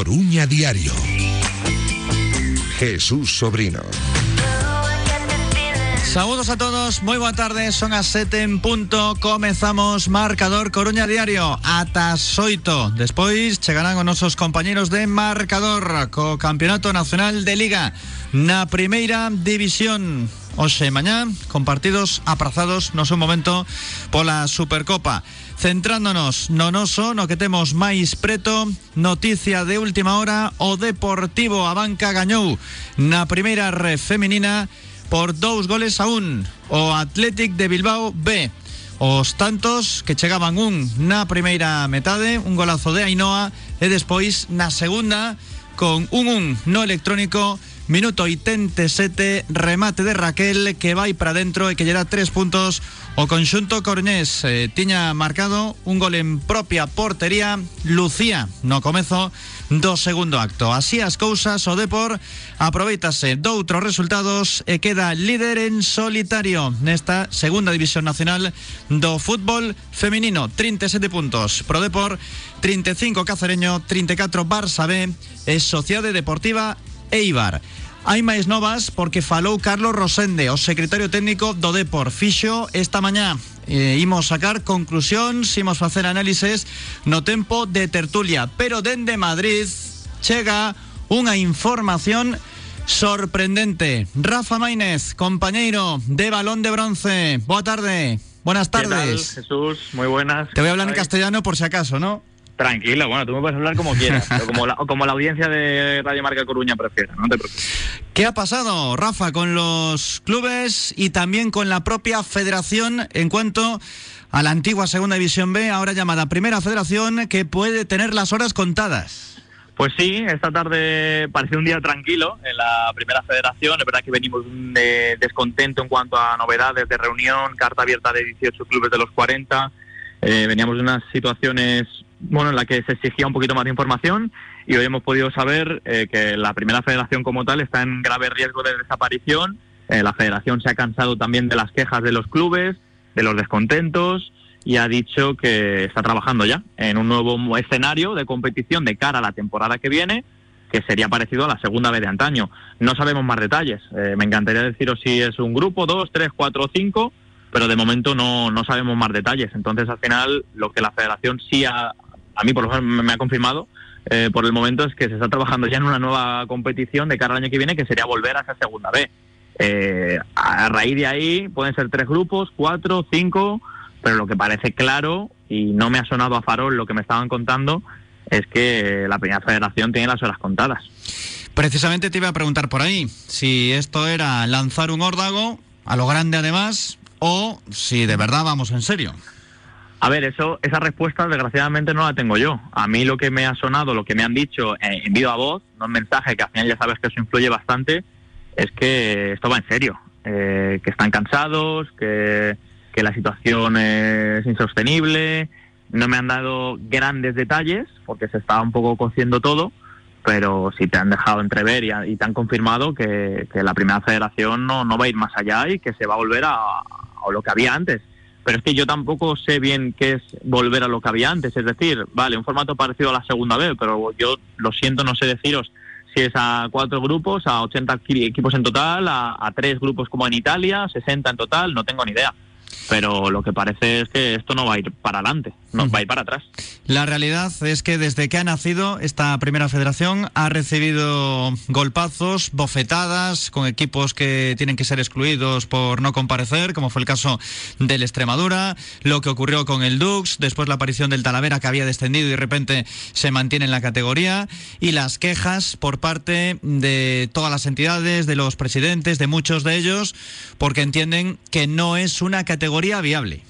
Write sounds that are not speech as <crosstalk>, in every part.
Coruña Diario. Jesús Sobrino. Saludos a todos, muy buena tarde, son a 7 en punto, comenzamos Marcador Coruña Diario, ata soito, despois chegarán con nosos compañeros de Marcador, co Campeonato Nacional de Liga, na primeira división, Oxe, mañá, con partidos aprazados no seu momento pola Supercopa. Centrándonos no noso, no que temos máis preto, noticia de última hora, o Deportivo a banca gañou na primeira femenina por dous goles a un. O Athletic de Bilbao B. Os tantos que chegaban un na primeira metade, un golazo de Ainhoa, e despois na segunda con un un no electrónico Minuto 87, remate de Raquel que vai para dentro e que lle dá tres puntos o conxunto cornés. Eh, tiña marcado un gol en propia portería Lucía no comezo do segundo acto. Así as cousas, o Depor aproveitase doutros resultados e queda líder en solitario nesta segunda división nacional do fútbol femenino. 37 puntos pro Depor, 35 Cacereño, 34 Barça B e Sociedade Deportiva Eibar. Hai máis novas porque falou Carlos Rosende, o secretario técnico do Depor. Fixo esta mañá eh, imos sacar conclusións, imos facer análises no tempo de tertulia, pero dende Madrid chega unha información sorprendente. Rafa Maínez, compañeiro de Balón de Bronce. Boa tarde. Buenas tardes. ¿Qué tal, Jesús, muy buenas. Te voy a hablar en castellano por si acaso, ¿no? Tranquila, bueno, tú me puedes hablar como quieras, <laughs> o como, la, o como la audiencia de Radio Marca Coruña prefiera, no te preocupes. ¿Qué ha pasado, Rafa, con los clubes y también con la propia federación en cuanto a la antigua Segunda División B, ahora llamada Primera Federación, que puede tener las horas contadas? Pues sí, esta tarde pareció un día tranquilo en la Primera Federación. Es verdad que venimos de descontento en cuanto a novedades de reunión, carta abierta de 18 clubes de los 40. Eh, veníamos de unas situaciones bueno, en la que se exigía un poquito más de información y hoy hemos podido saber eh, que la primera federación como tal está en grave riesgo de desaparición. Eh, la federación se ha cansado también de las quejas de los clubes, de los descontentos y ha dicho que está trabajando ya en un nuevo escenario de competición de cara a la temporada que viene que sería parecido a la segunda vez de antaño. No sabemos más detalles. Eh, me encantaría deciros si es un grupo, dos, tres, cuatro cinco, pero de momento no, no sabemos más detalles. Entonces, al final, lo que la federación sí ha, a mí por lo menos me ha confirmado eh, por el momento es que se está trabajando ya en una nueva competición de cara al año que viene que sería volver a esa segunda B. Eh, a raíz de ahí pueden ser tres grupos, cuatro, cinco, pero lo que parece claro y no me ha sonado a farol lo que me estaban contando es que la primera federación tiene las horas contadas. Precisamente te iba a preguntar por ahí si esto era lanzar un órdago a lo grande además o si de verdad vamos en serio. A ver, eso, esa respuesta desgraciadamente no la tengo yo. A mí lo que me ha sonado, lo que me han dicho eh, en a voz, no en mensaje, que al final ya sabes que eso influye bastante, es que esto va en serio, eh, que están cansados, que, la situación es insostenible. No me han dado grandes detalles, porque se estaba un poco cociendo todo, pero sí te han dejado entrever y, y te han confirmado que, que, la primera federación no, no va a ir más allá y que se va a volver a, a lo que había antes pero es que yo tampoco sé bien qué es volver a lo que había antes. Es decir, vale, un formato parecido a la segunda vez, pero yo lo siento, no sé deciros si es a cuatro grupos, a 80 equipos en total, a, tres grupos como en Italia, 60 en total, no tengo ni idea pero lo que parece es que esto no va a ir para adelante, no va a ir para atrás. La realidad es que desde que ha nacido esta primera federación ha recibido golpazos, bofetadas con equipos que tienen que ser excluidos por no comparecer, como fue el caso del Extremadura, lo que ocurrió con el Dux, después la aparición del Talavera que había descendido y de repente se mantiene en la categoría y las quejas por parte de todas las entidades, de los presidentes, de muchos de ellos, porque entienden que no es una categoría viable.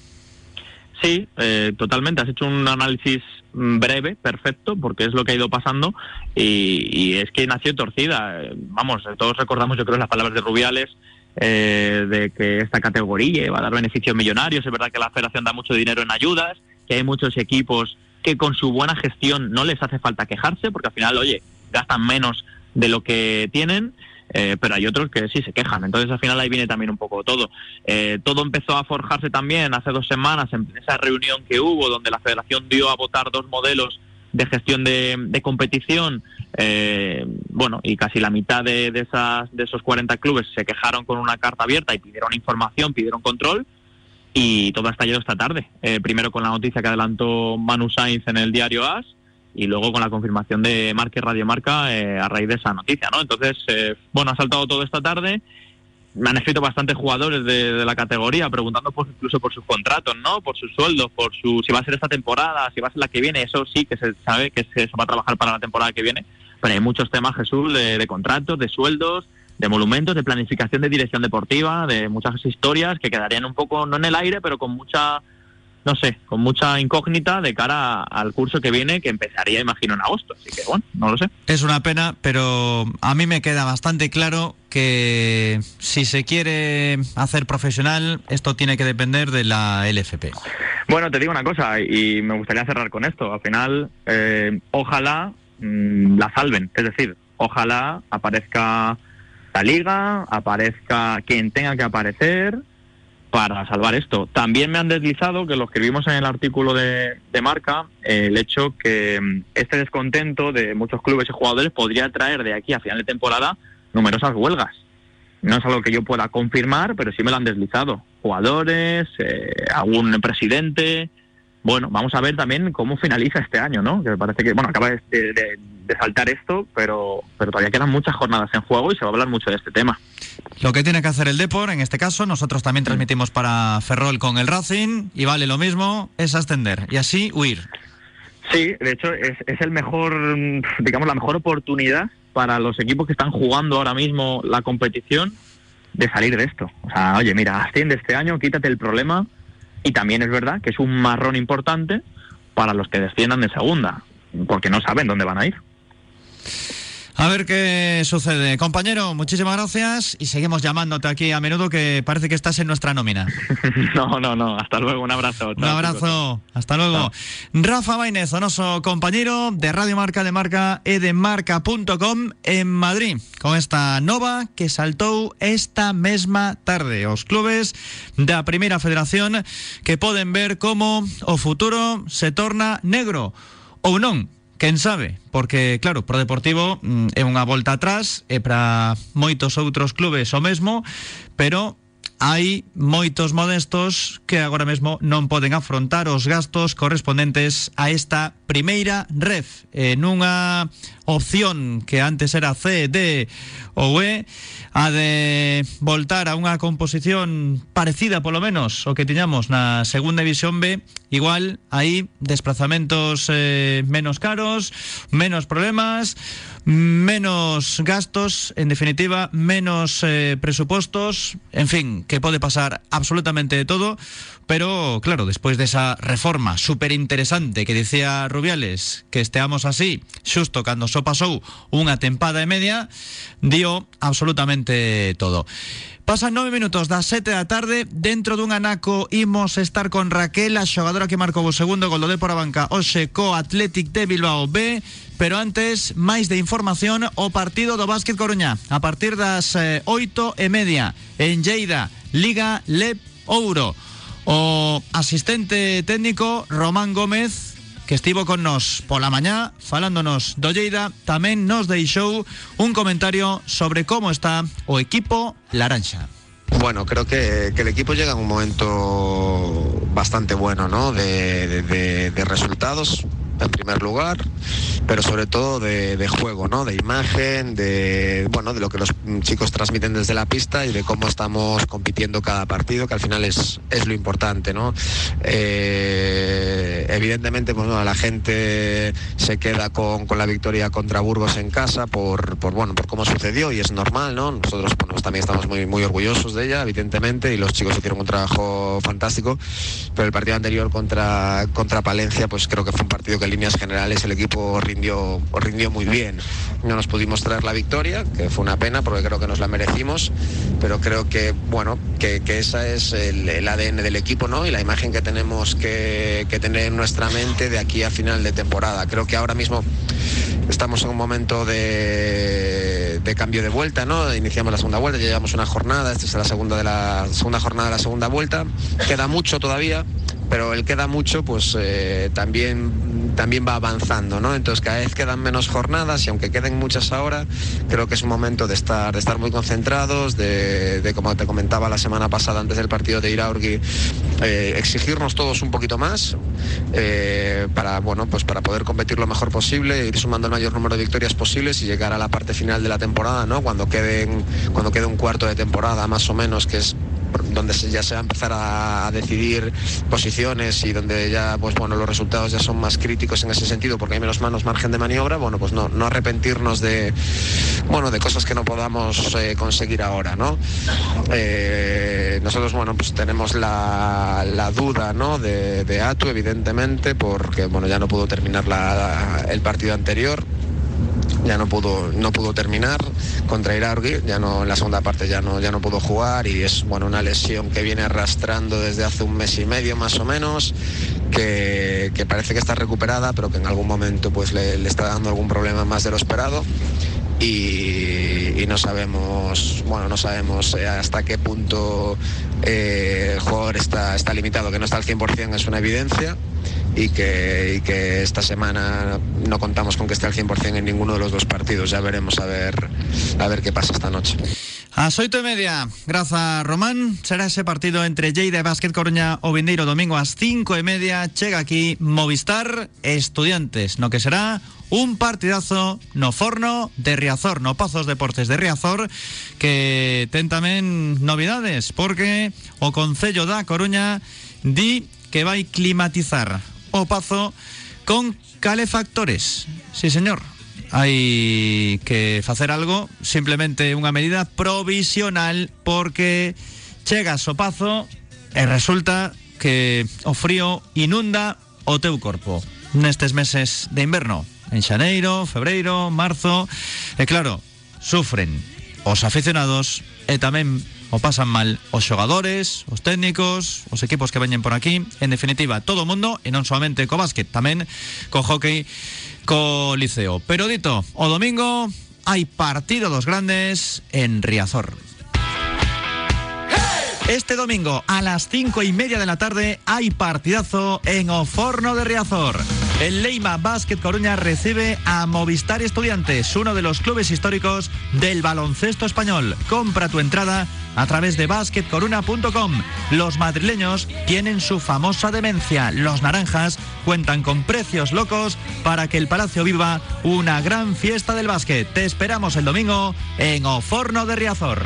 Sí, eh, totalmente. Has hecho un análisis breve, perfecto, porque es lo que ha ido pasando y, es que nació torcida. Vamos, todos recordamos, yo creo, las palabras de Rubiales eh, de que esta categoría va a dar beneficios millonarios. Es verdad que la federación da mucho dinero en ayudas, que hay muchos equipos que con su buena gestión no les hace falta quejarse, porque al final, oye, gastan menos de lo que tienen. Eh, pero hay otros que sí se quejan. Entonces al final ahí viene también un poco todo. Eh, todo empezó a forjarse también hace dos semanas en esa reunión que hubo donde la federación dio a votar dos modelos de gestión de, competición, eh, bueno, y casi la mitad de, esas, de esos 40 clubes se quejaron con una carta abierta y pidieron información, pidieron control, y todo ha estallado esta tarde. Eh, primero con la noticia que adelantó Manu Sainz en el diario AS, y luego con la confirmación de Marque Radio Marca eh, a raíz de esa noticia, ¿no? Entonces, bueno, ha saltado todo esta tarde me han escrito bastantes jugadores de, la categoría preguntando por, incluso por sus contratos, ¿no? Por sus sueldos, por su si va a ser esta temporada, si va a ser la que viene. Eso sí que se sabe que se, va a trabajar para la temporada que viene. Pero hay muchos temas, Jesús, de, contratos, de sueldos, de monumentos, de planificación de dirección deportiva, de muchas historias que quedarían un poco, no en el aire, pero con mucha no sé, con mucha incógnita de cara al curso que viene, que empezaría, imagino, en agosto. Así que, bueno, no lo sé. Es una pena, pero a mí me queda bastante claro que si se quiere hacer profesional, esto tiene que depender de la LFP. Bueno, te digo una cosa, y me gustaría cerrar con esto. Al final, eh, ojalá mm, la salven. Es decir, ojalá aparezca la liga, aparezca quien tenga que aparecer para salvar esto. También me han deslizado, que lo escribimos en el artículo de, Marca, el hecho que mm, este descontento de muchos clubes y jugadores podría traer de aquí a final de temporada numerosas huelgas. No es algo que yo pueda confirmar, pero sí me lo han deslizado. Jugadores, eh, algún presidente. Bueno, vamos a ver también cómo finaliza este año, ¿no? Que parece que, bueno, acaba de, de saltar esto, pero, pero todavía quedan muchas jornadas en juego y se va a hablar mucho de este tema. Lo que tiene que hacer el Depor, en este caso, nosotros también transmitimos para Ferrol con el Racing y vale lo mismo, es ascender y así huir. Sí, de hecho es, es el mejor, digamos, la mejor oportunidad para los equipos que están jugando ahora mismo la competición de salir de esto. O sea, oye, mira, asciende este año, quítate el problema y también es verdad que es un marrón importante para los que desciendan de segunda, porque no saben dónde van a ir. A ver qué sucede. Compañero, muchísimas gracias y seguimos llamándote aquí a menudo que parece que estás en nuestra nómina. <laughs> no, no, no. Hasta luego. Un abrazo. un abrazo. Hasta luego. Rafa Bainez, onoso compañero de Radio Marca de Marca e de Marca.com en Madrid con esta nova que saltou esta mesma tarde. Os clubes da Primeira Federación que poden ver como o futuro se torna negro ou non Quen sabe? Porque, claro, pro Deportivo mm, é unha volta atrás, e para moitos outros clubes o mesmo, pero hai moitos modestos que agora mesmo non poden afrontar os gastos correspondentes a esta primeira ref en unha opción que antes era C, D ou E a de voltar a unha composición parecida polo menos o que tiñamos na segunda división B igual aí desplazamentos eh, menos caros menos problemas menos gastos, en definitiva, menos eh, presupuestos, en fin, que pode pasar absolutamente de todo, pero claro, despois desa reforma super interesante que dicía Rubiales, que esteamos así, xusto cando só pasou unha tempada e media, dio absolutamente todo. Pasan nove minutos das sete da tarde. Dentro dun anaco imos estar con Raquel A xogadora que marcou o segundo gol do Depor a banca Oxe co Athletic de Bilbao B. Pero antes, máis de información O partido do Básquet Coruña A partir das eh, oito e media En Lleida, Liga Lep Ouro. O asistente técnico Román Gómez estivo con nos pola mañá falándonos do Lleida, tamén nos deixou un comentario sobre como está o equipo Laranxa. Bueno, creo que, el equipo llega en un momento bastante bueno, ¿no? De, de resultados en primer lugar, pero sobre todo de, juego, ¿no? De imagen, de bueno, de lo que los chicos transmiten desde la pista y de cómo estamos compitiendo cada partido, que al final es, es lo importante, ¿no? Eh, evidentemente, pues bueno, la gente se queda con, con, la victoria contra Burgos en casa por, por bueno, por cómo sucedió y es normal, ¿no? Nosotros pues también estamos muy, muy orgullosos de ella, evidentemente, y los chicos hicieron un trabajo fantástico, pero el partido anterior contra, contra Palencia, pues creo que fue un partido que líneas generales el equipo rindió, rindió muy bien. No nos pudimos traer la victoria, que fue una pena porque creo que nos la merecimos, pero creo que, bueno, que, esa es el, el, ADN del equipo ¿no? y la imagen que tenemos que, que tener en nuestra mente de aquí a final de temporada. Creo que ahora mismo estamos en un momento de, de, cambio de vuelta, ¿no? Iniciamos la segunda vuelta, ya llevamos una jornada, esta es la segunda de la segunda jornada de la segunda vuelta. Queda mucho todavía, pero el queda mucho, pues eh, también, también va avanzando, ¿no? Entonces cada vez quedan menos jornadas y aunque queden muchas ahora, creo que es un momento de estar, de estar muy concentrados, de, como te comentaba la semana pasada antes del partido de Iraurgi, eh, exigirnos todos un poquito más eh, para, bueno, pues para poder competir lo mejor posible, ir sumando el mayor número de victorias posibles y llegar a la parte final de la temporada, ¿no? Cuando queden, cuando quede un cuarto de temporada más o menos, que es donde ya se va a empezar a, decidir posiciones y donde ya pues bueno los resultados ya son más críticos en ese sentido porque hay menos manos margen de maniobra bueno pues no, no arrepentirnos de bueno de cosas que no podamos eh, conseguir ahora no eh, nosotros bueno pues tenemos la, duda no de, Atu evidentemente porque bueno ya no pudo terminar el partido anterior ya no pudo, no pudo terminar contra Iraurgi, ya no en la segunda parte ya no, ya no pudo jugar y es bueno una lesión que viene arrastrando desde hace un mes y medio más o menos, que, parece que está recuperada, pero que en algún momento pues le, está dando algún problema más de lo esperado. Y, no sabemos bueno no sabemos eh, hasta qué punto eh, el jugador está, está limitado que no está al 100% es una evidencia y que, esta semana no contamos con que esté al 100% en ninguno de los dos partidos. Ya veremos a ver, a ver qué pasa esta noche. A oito y media, gracias Román, será ese partido entre Lleida Básquet Coruña o Vindeiro domingo a cinco y media, llega aquí Movistar Estudiantes, no que será un partidazo no forno de Riazor, no Pazos Deportes de Riazor, que ten también novedades, porque o Concello da Coruña di que va a climatizar o Pazo con calefactores. Sí, señor. Hay que hacer algo, simplemente una medida provisional porque llega o Pazo e resulta que o frío inunda o teu corpo nestes meses de inverno, en xaneiro, febreiro, marzo, e claro, sufren os aficionados e tamén o pasan mal os xogadores, os técnicos, os equipos que veñen por aquí, en definitiva, todo o mundo, e non solamente co básquet, tamén co hockey, co liceo. Pero dito, o domingo hai partido dos grandes en Riazor. Este domingo a las cinco y media de la tarde hay partidazo en Oforno de Riazor. El Leima Basket Coruña recibe a Movistar Estudiantes, uno de los clubes históricos del baloncesto español. Compra tu entrada a través de basketcoruna.com. Los madrileños tienen su famosa demencia. Los naranjas cuentan con precios locos para que el Palacio viva una gran fiesta del básquet. Te esperamos el domingo en Oforno de Riazor.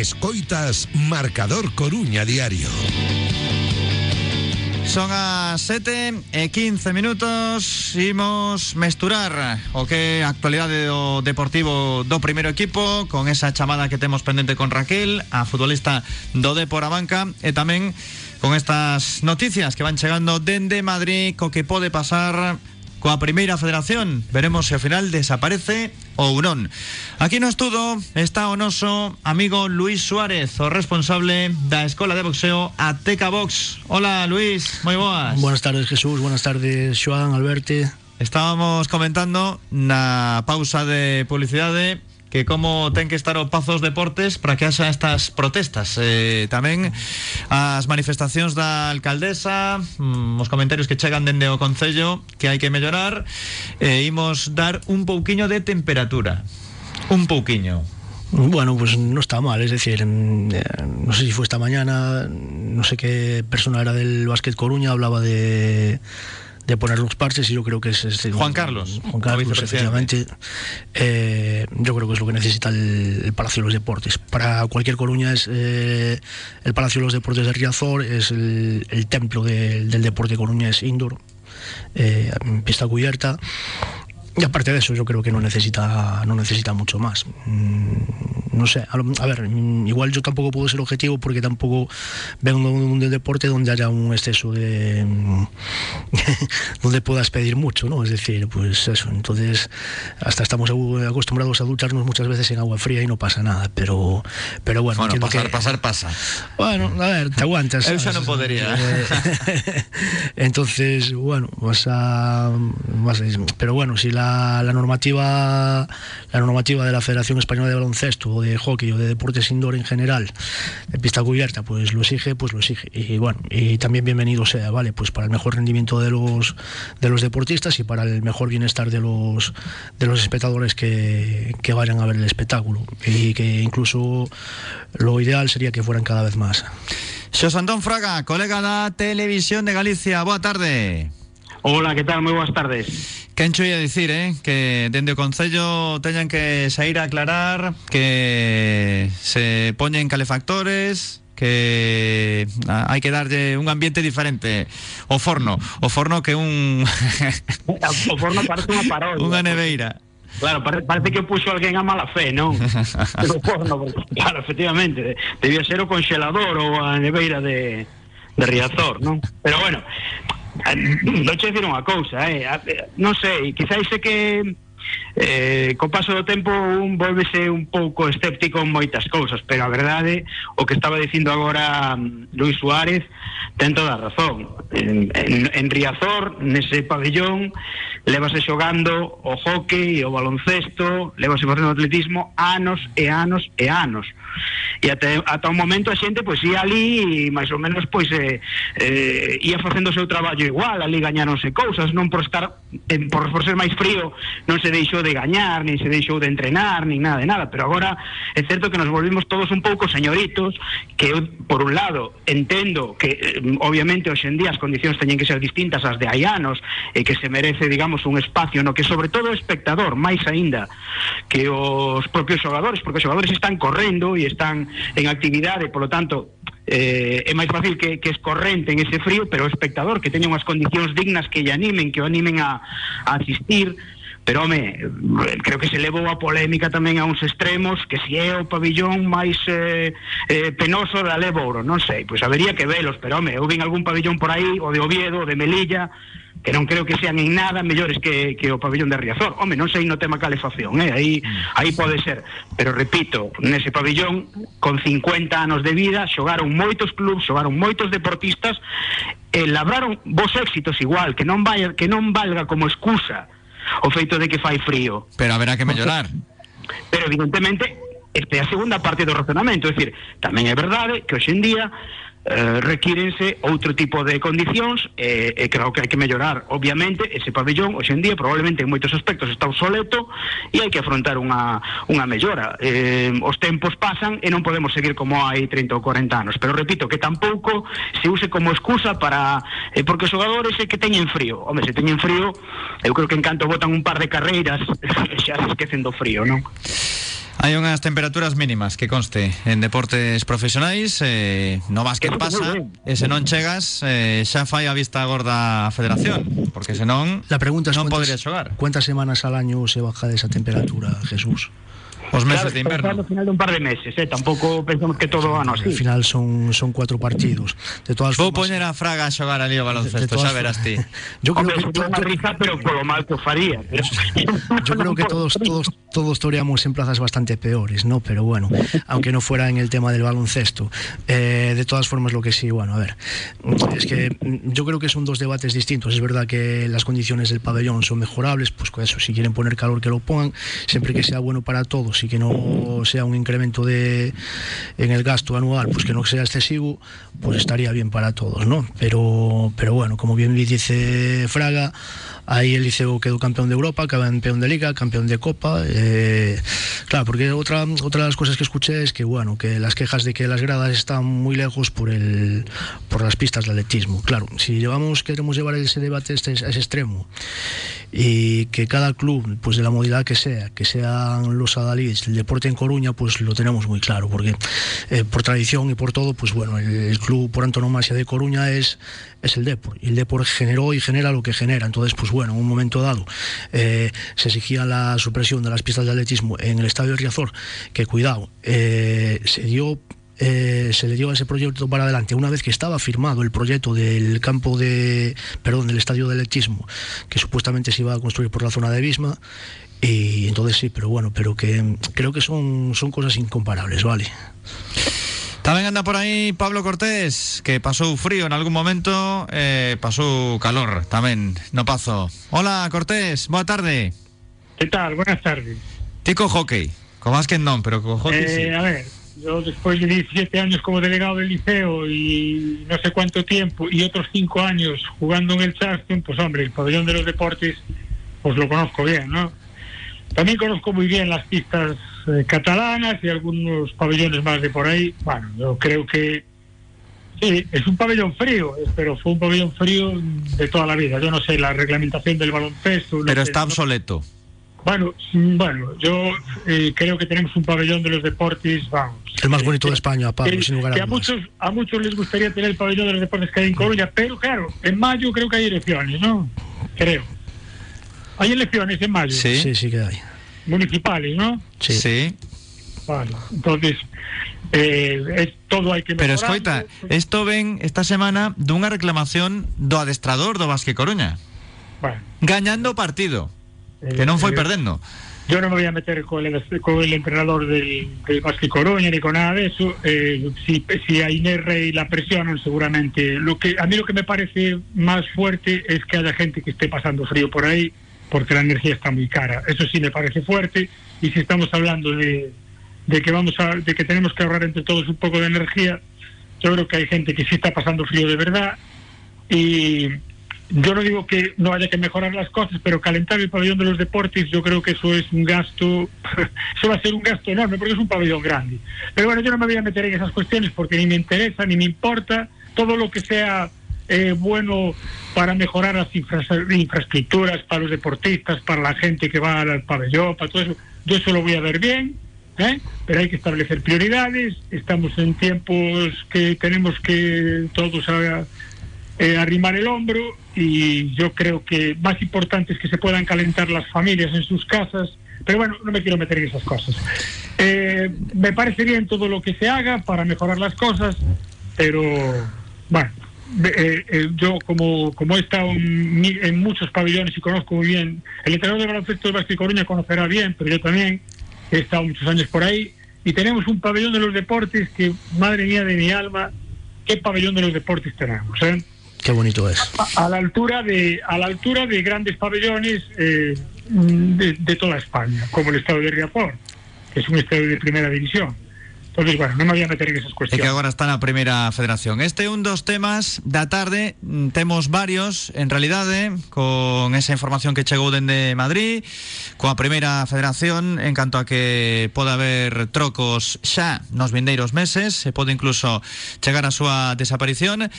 Escoitas Marcador Coruña Diario. Son as 7 e 15 minutos Imos mesturar o que actualidade do Deportivo do primeiro equipo Con esa chamada que temos pendente con Raquel A futbolista do Depor a banca E tamén con estas noticias que van chegando dende Madrid Co que pode pasar coa primeira federación Veremos se ao final desaparece ou non. Aquí no estudo está o noso amigo Luis Suárez O responsable da Escola de Boxeo Ateca Box. Hola Luis, moi boas. Buenas tardes Jesús, buenas tardes Joan, Alberti Estábamos comentando na pausa de publicidade que como ten que estar o Pazos Deportes para que haxa estas protestas. Eh, tamén as manifestacións da alcaldesa mm, os comentarios que chegan dende o Concello que hai que mellorar e eh, dar un pouquiño de temperatura. Un pouquiño. Bueno, pues no está mal, es decir, mm, eh, no sé si fue esta mañana, no sé qué persona era del Básquet Coruña, hablaba de de poner los parches y yo creo que es, es Juan Carlos Juan Carlos efectivamente. Eh, yo creo que es lo que necesita el, el, Palacio de los Deportes. Para cualquier Coruña es eh, el Palacio de los Deportes de Riazor es el, el templo de, del deporte Coruña es indoor eh, pista cubierta. Y aparte de eso yo creo que no necesita no necesita mucho más. Mm, no sé a, a, ver mm, igual yo tampoco puedo ser objetivo porque tampoco vengo de un, un deporte donde haya un exceso de <laughs> donde puedas pedir mucho no es decir pues eso entonces hasta estamos acostumbrados a ducharnos muchas veces en agua fría y no pasa nada pero pero bueno, bueno pasar, que, pasar pasa. Bueno a ver te aguantas eso no podría. <laughs> Entonces bueno vas a, vas a pero bueno si la la, normativa la normativa de la Federación Española de Baloncesto o de hockey o de deportes indoor en general de pista cubierta pues lo exige pues lo exige. Y bueno y también bienvenido sea vale pues para el mejor rendimiento de los de los deportistas y para el mejor bienestar de los de los espectadores que, que vayan a ver el espectáculo y que incluso lo ideal sería que fueran cada vez más Xos Antón Fraga, colega da Televisión de Galicia, boa tarde. Hola, que tal? Moi boas tardes. Quen cho ia dicir, eh? Que dende o Concello teñan que sair a aclarar que se poñen calefactores que hai que darlle un ambiente diferente o forno, o forno que un <laughs> o forno parece unha parodia. <laughs> Unha neveira. Claro, parece, que puxo alguén a mala fe, non? <laughs> o forno, porque, claro, efectivamente, debía ser o congelador ou a neveira de, de Riazor, non? Pero bueno, non che dicir unha cousa, eh? non sei, quizáis é que Eh, co paso do tempo un volvese un pouco escéptico en moitas cousas, pero a verdade o que estaba dicindo agora mm, Luis Suárez ten toda a razón. En, en, en Riazor, nese pabellón, levase xogando o hockey, o baloncesto, levase facendo atletismo anos e anos e anos e até ata un momento a xente pois ia ali e máis ou menos pois eh, eh, ia facendo o seu traballo igual, ali gañaronse cousas, non por estar eh, por, por ser máis frío non se deixou de gañar, nin se deixou de entrenar, nin nada de nada, pero agora é certo que nos volvimos todos un pouco señoritos, que eu, por un lado entendo que eh, obviamente hoxe en día as condicións teñen que ser distintas ás de hai anos e que se merece, digamos, un espacio no que sobre todo o espectador, máis aínda que os propios xogadores, porque os xogadores están correndo e están en actividade, polo tanto, eh, é máis fácil que, que escorrente en ese frío, pero o espectador que teña unhas condicións dignas que lle animen, que o animen a, a asistir, pero home, creo que se levou a polémica tamén a uns extremos que si é o pabillón máis eh, eh, penoso da Levouro, non sei, pois habería que velos, pero home, eu vin algún pabillón por aí, o de Oviedo, o de Melilla, que non creo que sean en nada mellores que, que o pabellón de Riazor. Home, non sei no tema calefacción, eh? aí, aí pode ser. Pero repito, nese pabellón, con 50 anos de vida, xogaron moitos clubs, xogaron moitos deportistas, e labraron vos éxitos igual, que non, vai, que non valga como excusa o feito de que fai frío. Pero haberá que mellorar. Pero evidentemente, este é a segunda parte do razonamento, é dicir, tamén é verdade que hoxe en día eh, requírense outro tipo de condicións e, e creo que hai que mellorar obviamente ese pabellón hoxe en día probablemente en moitos aspectos está obsoleto e hai que afrontar unha, unha mellora eh, os tempos pasan e non podemos seguir como hai 30 ou 40 anos pero repito que tampouco se use como excusa para eh, porque os xogadores é que teñen frío home, se teñen frío eu creo que en canto botan un par de carreiras <laughs> xa se esquecen do frío non? Hai unhas temperaturas mínimas que conste en deportes profesionais eh, No vas que Eso que pasa. E se non chegas eh, xa fai a vista gorda a federación Porque senón La pregunta es non cuántas, podría xogar ¿cuántas semanas al año se baja de esa temperatura, Jesús? Os meses Claro, de estamos inverno ao final de un par de meses, eh? tampouco pensamos que todo ano Al así. final son, son cuatro partidos. De todas Vou formas, poñer a Fraga a xogar ali o baloncesto, xa verás ti <laughs> Yo creo Hombre, que to- unha risa, pero polo mal que faría. Pero... <laughs> Yo creo que todos, todos, todos toreamos en plazas bastante peores, ¿no? Pero bueno, aunque no fuera en el tema del baloncesto. Eh, de todas formas, lo que sí, bueno, a ver, es que yo creo que son dos debates distintos. Es verdad que las condiciones del pabellón son mejorables, pues con eso, si quieren poner calor que lo pongan, siempre que sea bueno para todos y que no sea un incremento de en el gasto anual, pues que no sea excesivo, pues estaría bien para todos, ¿no? Pero, pero bueno, como bien dice Fraga, Ahí el Liceo quedó campeón de Europa, campeón de Liga, campeón de Copa. eh, claro, porque otra, otra de las cosas que escuché es que, bueno, que las quejas de que las gradas están muy lejos por, el, por las pistas de atletismo. Claro, si llevamos, queremos llevar ese debate a este- a ese extremo y que cada club, pues de la modalidad que sea, que sean los adalids, el deporte en Coruña, pues lo tenemos muy claro, porque eh, por tradición y por todo, pues bueno, el club por antonomasia de Coruña es, es el Depor, y el Depor generó y genera lo que genera, entonces pues bueno, en un momento dado eh, se exigía la supresión de las pistas de atletismo en el estadio de Riazor, que cuidado, eh, se dio eh, se le dio ese proyecto para adelante una vez que estaba firmado el proyecto del campo de, perdón, del estadio de atletismo que supuestamente se iba a construir por la zona de Bisma y entonces sí, pero bueno, pero que creo que son, son cosas incomparables, ¿vale? Tamén anda por aí Pablo Cortés Que pasou frío en algún momento eh, Pasou calor tamén No Pazo Hola Cortés, boa tarde ¿Qué tal? Buenas tardes. Ti co hockey Co más que non, pero co hockey sí Eh, a ver, yo después de 17 años como delegado del liceo y no sé cuánto tiempo y otros 5 años jugando en el Charleston, pues hombre, el pabellón de los deportes, pues lo conozco bien, ¿no? También conozco muy bien las pistas eh, catalanas y algunos pabellones más de por ahí. Bueno, yo creo que sí, es un pabellón frío, eh, pero fue un pabellón frío de toda la vida. Yo no sé la reglamentación del baloncesto. no Pero sé, está no- obsoleto Bueno, mm, bueno, yo eh, creo que tenemos un pabellón de los deportes, vamos. El más bonito de España, Pablo, sin lugar a a dudas. muchos a muchos les gustaría tener el pabellón de los deportes que hay en Coruña, pero claro, en mayo creo que hay elecciones, ¿no? Creo. Hay elecciones en mayo, Sí. Sí, sí que hay. municipales, ¿no? Sí. Sí, Vale. Entonces, eh, es, todo hay que Pero mejorar. escoita Esto ven esta semana Dunha reclamación do adestrador do Basque Coruña Bueno, Gañando o partido eh, Que non foi eh, perdendo Yo no me voy a meter con el, con el entrenador del, del Coruña ni con nada de eso. Eh, si, si a Inés Rey la presionan, seguramente. Lo que A mí lo que me parece más fuerte es que haya gente que esté pasando frío por ahí, porque la energía está muy cara. Eso sí me parece fuerte. Y si estamos hablando de, de que vamos a, de que tenemos que ahorrar entre todos un poco de energía, yo creo que hay gente que sí está pasando frío de verdad. Y yo no digo que no haya que mejorar las cosas, pero calentar el pabellón de los deportes, yo creo que eso es un gasto, <laughs> eso va a ser un gasto enorme porque es un pabellón grande. Pero bueno, yo no me voy a meter en esas cuestiones porque ni me interesa ni me importa todo lo que sea eh, bueno para mejorar las infra- infraestructuras para los deportistas, para la gente que va al pabellón, para todo eso. Yo eso lo voy a ver bien, ¿eh? pero hay que establecer prioridades. Estamos en tiempos que tenemos que todos eh, arrimar el hombro y yo creo que más importante es que se puedan calentar las familias en sus casas, pero bueno, no me quiero meter en esas cosas. Eh, me parece bien todo lo que se haga para mejorar las cosas, pero bueno, eh, eh, yo como, como he estado en, en muchos pabellones y conozco muy bien, el entrenador de baloncesto de Basque Coruña conocerá bien, pero yo también he estado muchos años por ahí y tenemos un pabellón de los deportes que, madre mía de mi alma, qué pabellón de los deportes tenemos, ¿eh? Qué bonito es. a, a la altura de a la altura de grandes pabellones eh, de, de toda España, como el estado de Riazor, que es un estadio de primera división. Entonces, bueno, no me voy a meter en esas É que cuestiones. agora está na primeira federación Este é un dos temas da tarde mm, Temos varios, en realidade Con esa información que chegou dende Madrid Coa primeira federación En canto a que pode haber trocos xa nos vindeiros meses Se pode incluso chegar a súa desaparición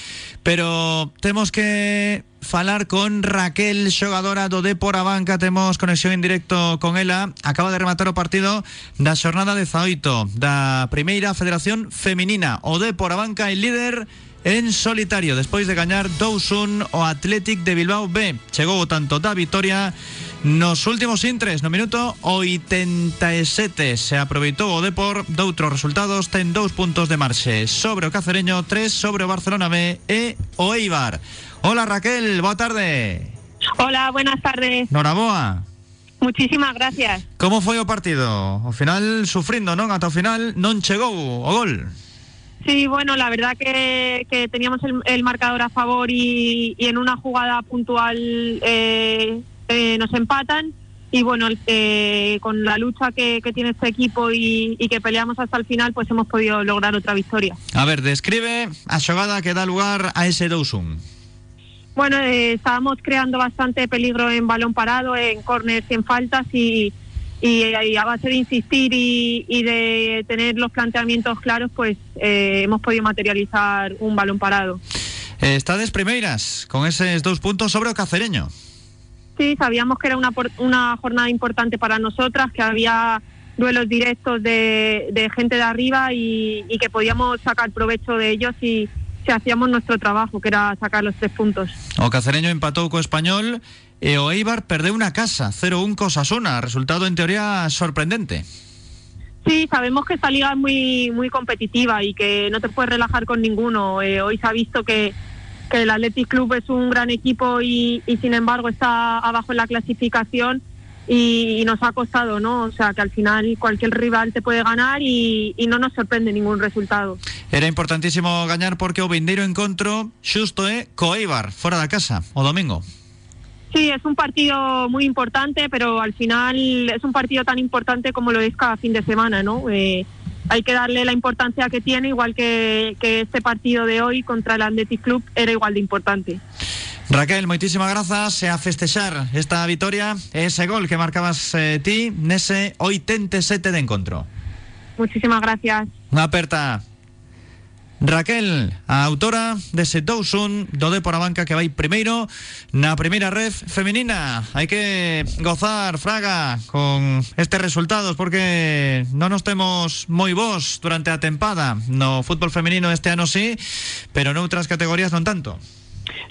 Pero temos que falar con Raquel, xogadora do Depor a banca. Temos conexión en directo con ela. Acaba de rematar o partido da xornada 18 da Primeira Federación Feminina. O Depor a banca el líder en solitario despois de gañar 2-1 o Athletic de Bilbao B. Chegou tanto da Vitoria Nos últimos intres, no minuto 87 se aproveitou o Depor doutros resultados, ten dous puntos de marxe sobre o tres sobre o Barcelona B e o. Hola Raquel, boa tarde. Hola, buenas tardes. Noraboa. Muchísimas gracias. Como foi o partido? Ao final sufrindo, non? Ata o final non chegou o gol. Sí, bueno, la verdad que, que teníamos el, el, marcador a favor y, y en una jugada puntual eh, eh, nos empatan y bueno, eh, con la lucha que, que tiene este equipo y, y, que peleamos hasta el final, pues hemos podido lograr otra victoria. A ver, describe a xogada que da lugar a ese 2-1. Bueno, eh, estábamos creando bastante peligro en balón parado, en corners en faltas y, y, y a base de insistir y, y, de tener los planteamientos claros, pues eh, hemos podido materializar un balón parado. Estades primeiras con esos dos puntos sobre o Cacereño. Sí, sabíamos que era una, una jornada importante para nosotras, que había duelos directos de, de gente de arriba y, y, que podíamos sacar provecho de ellos y si hacíamos nuestro trabajo, que era sacar los tres puntos. O Cacereño empatou co Español e o Eibar perdeu unha casa, 0-1 co Sasuna, resultado en teoría sorprendente. Sí, sabemos que esta liga es muy, muy competitiva y que no te puedes relajar con ninguno. Eh, hoy se ha visto que, que el Athletic Club es un gran equipo y, y sin embargo está abajo en la clasificación y, y, nos ha costado, ¿no? O sea, que al final cualquier rival te puede ganar y, y no nos sorprende ningún resultado. Era importantísimo gañar porque o vindeiro encontro xusto é co Eibar, fora da casa, o domingo. Sí, es un partido muy importante, pero al final es un partido tan importante como lo es cada fin de semana, ¿no? Eh, hay que darle la importancia que tiene, igual que, que este partido de hoy contra el Athletic Club era igual de importante. Raquel, moitísimas grazas e a festexar esta vitoria ese gol que marcabas eh, ti nese 87 de encontro. Muchísimas gracias. Unha aperta. Raquel, autora dese 2-1 do Depor a banca que vai primeiro na primeira ref femenina. Hai que gozar, Fraga, con estes resultados porque non nos temos moi vos durante a tempada. No fútbol femenino este ano sí, pero noutras categorías non tanto.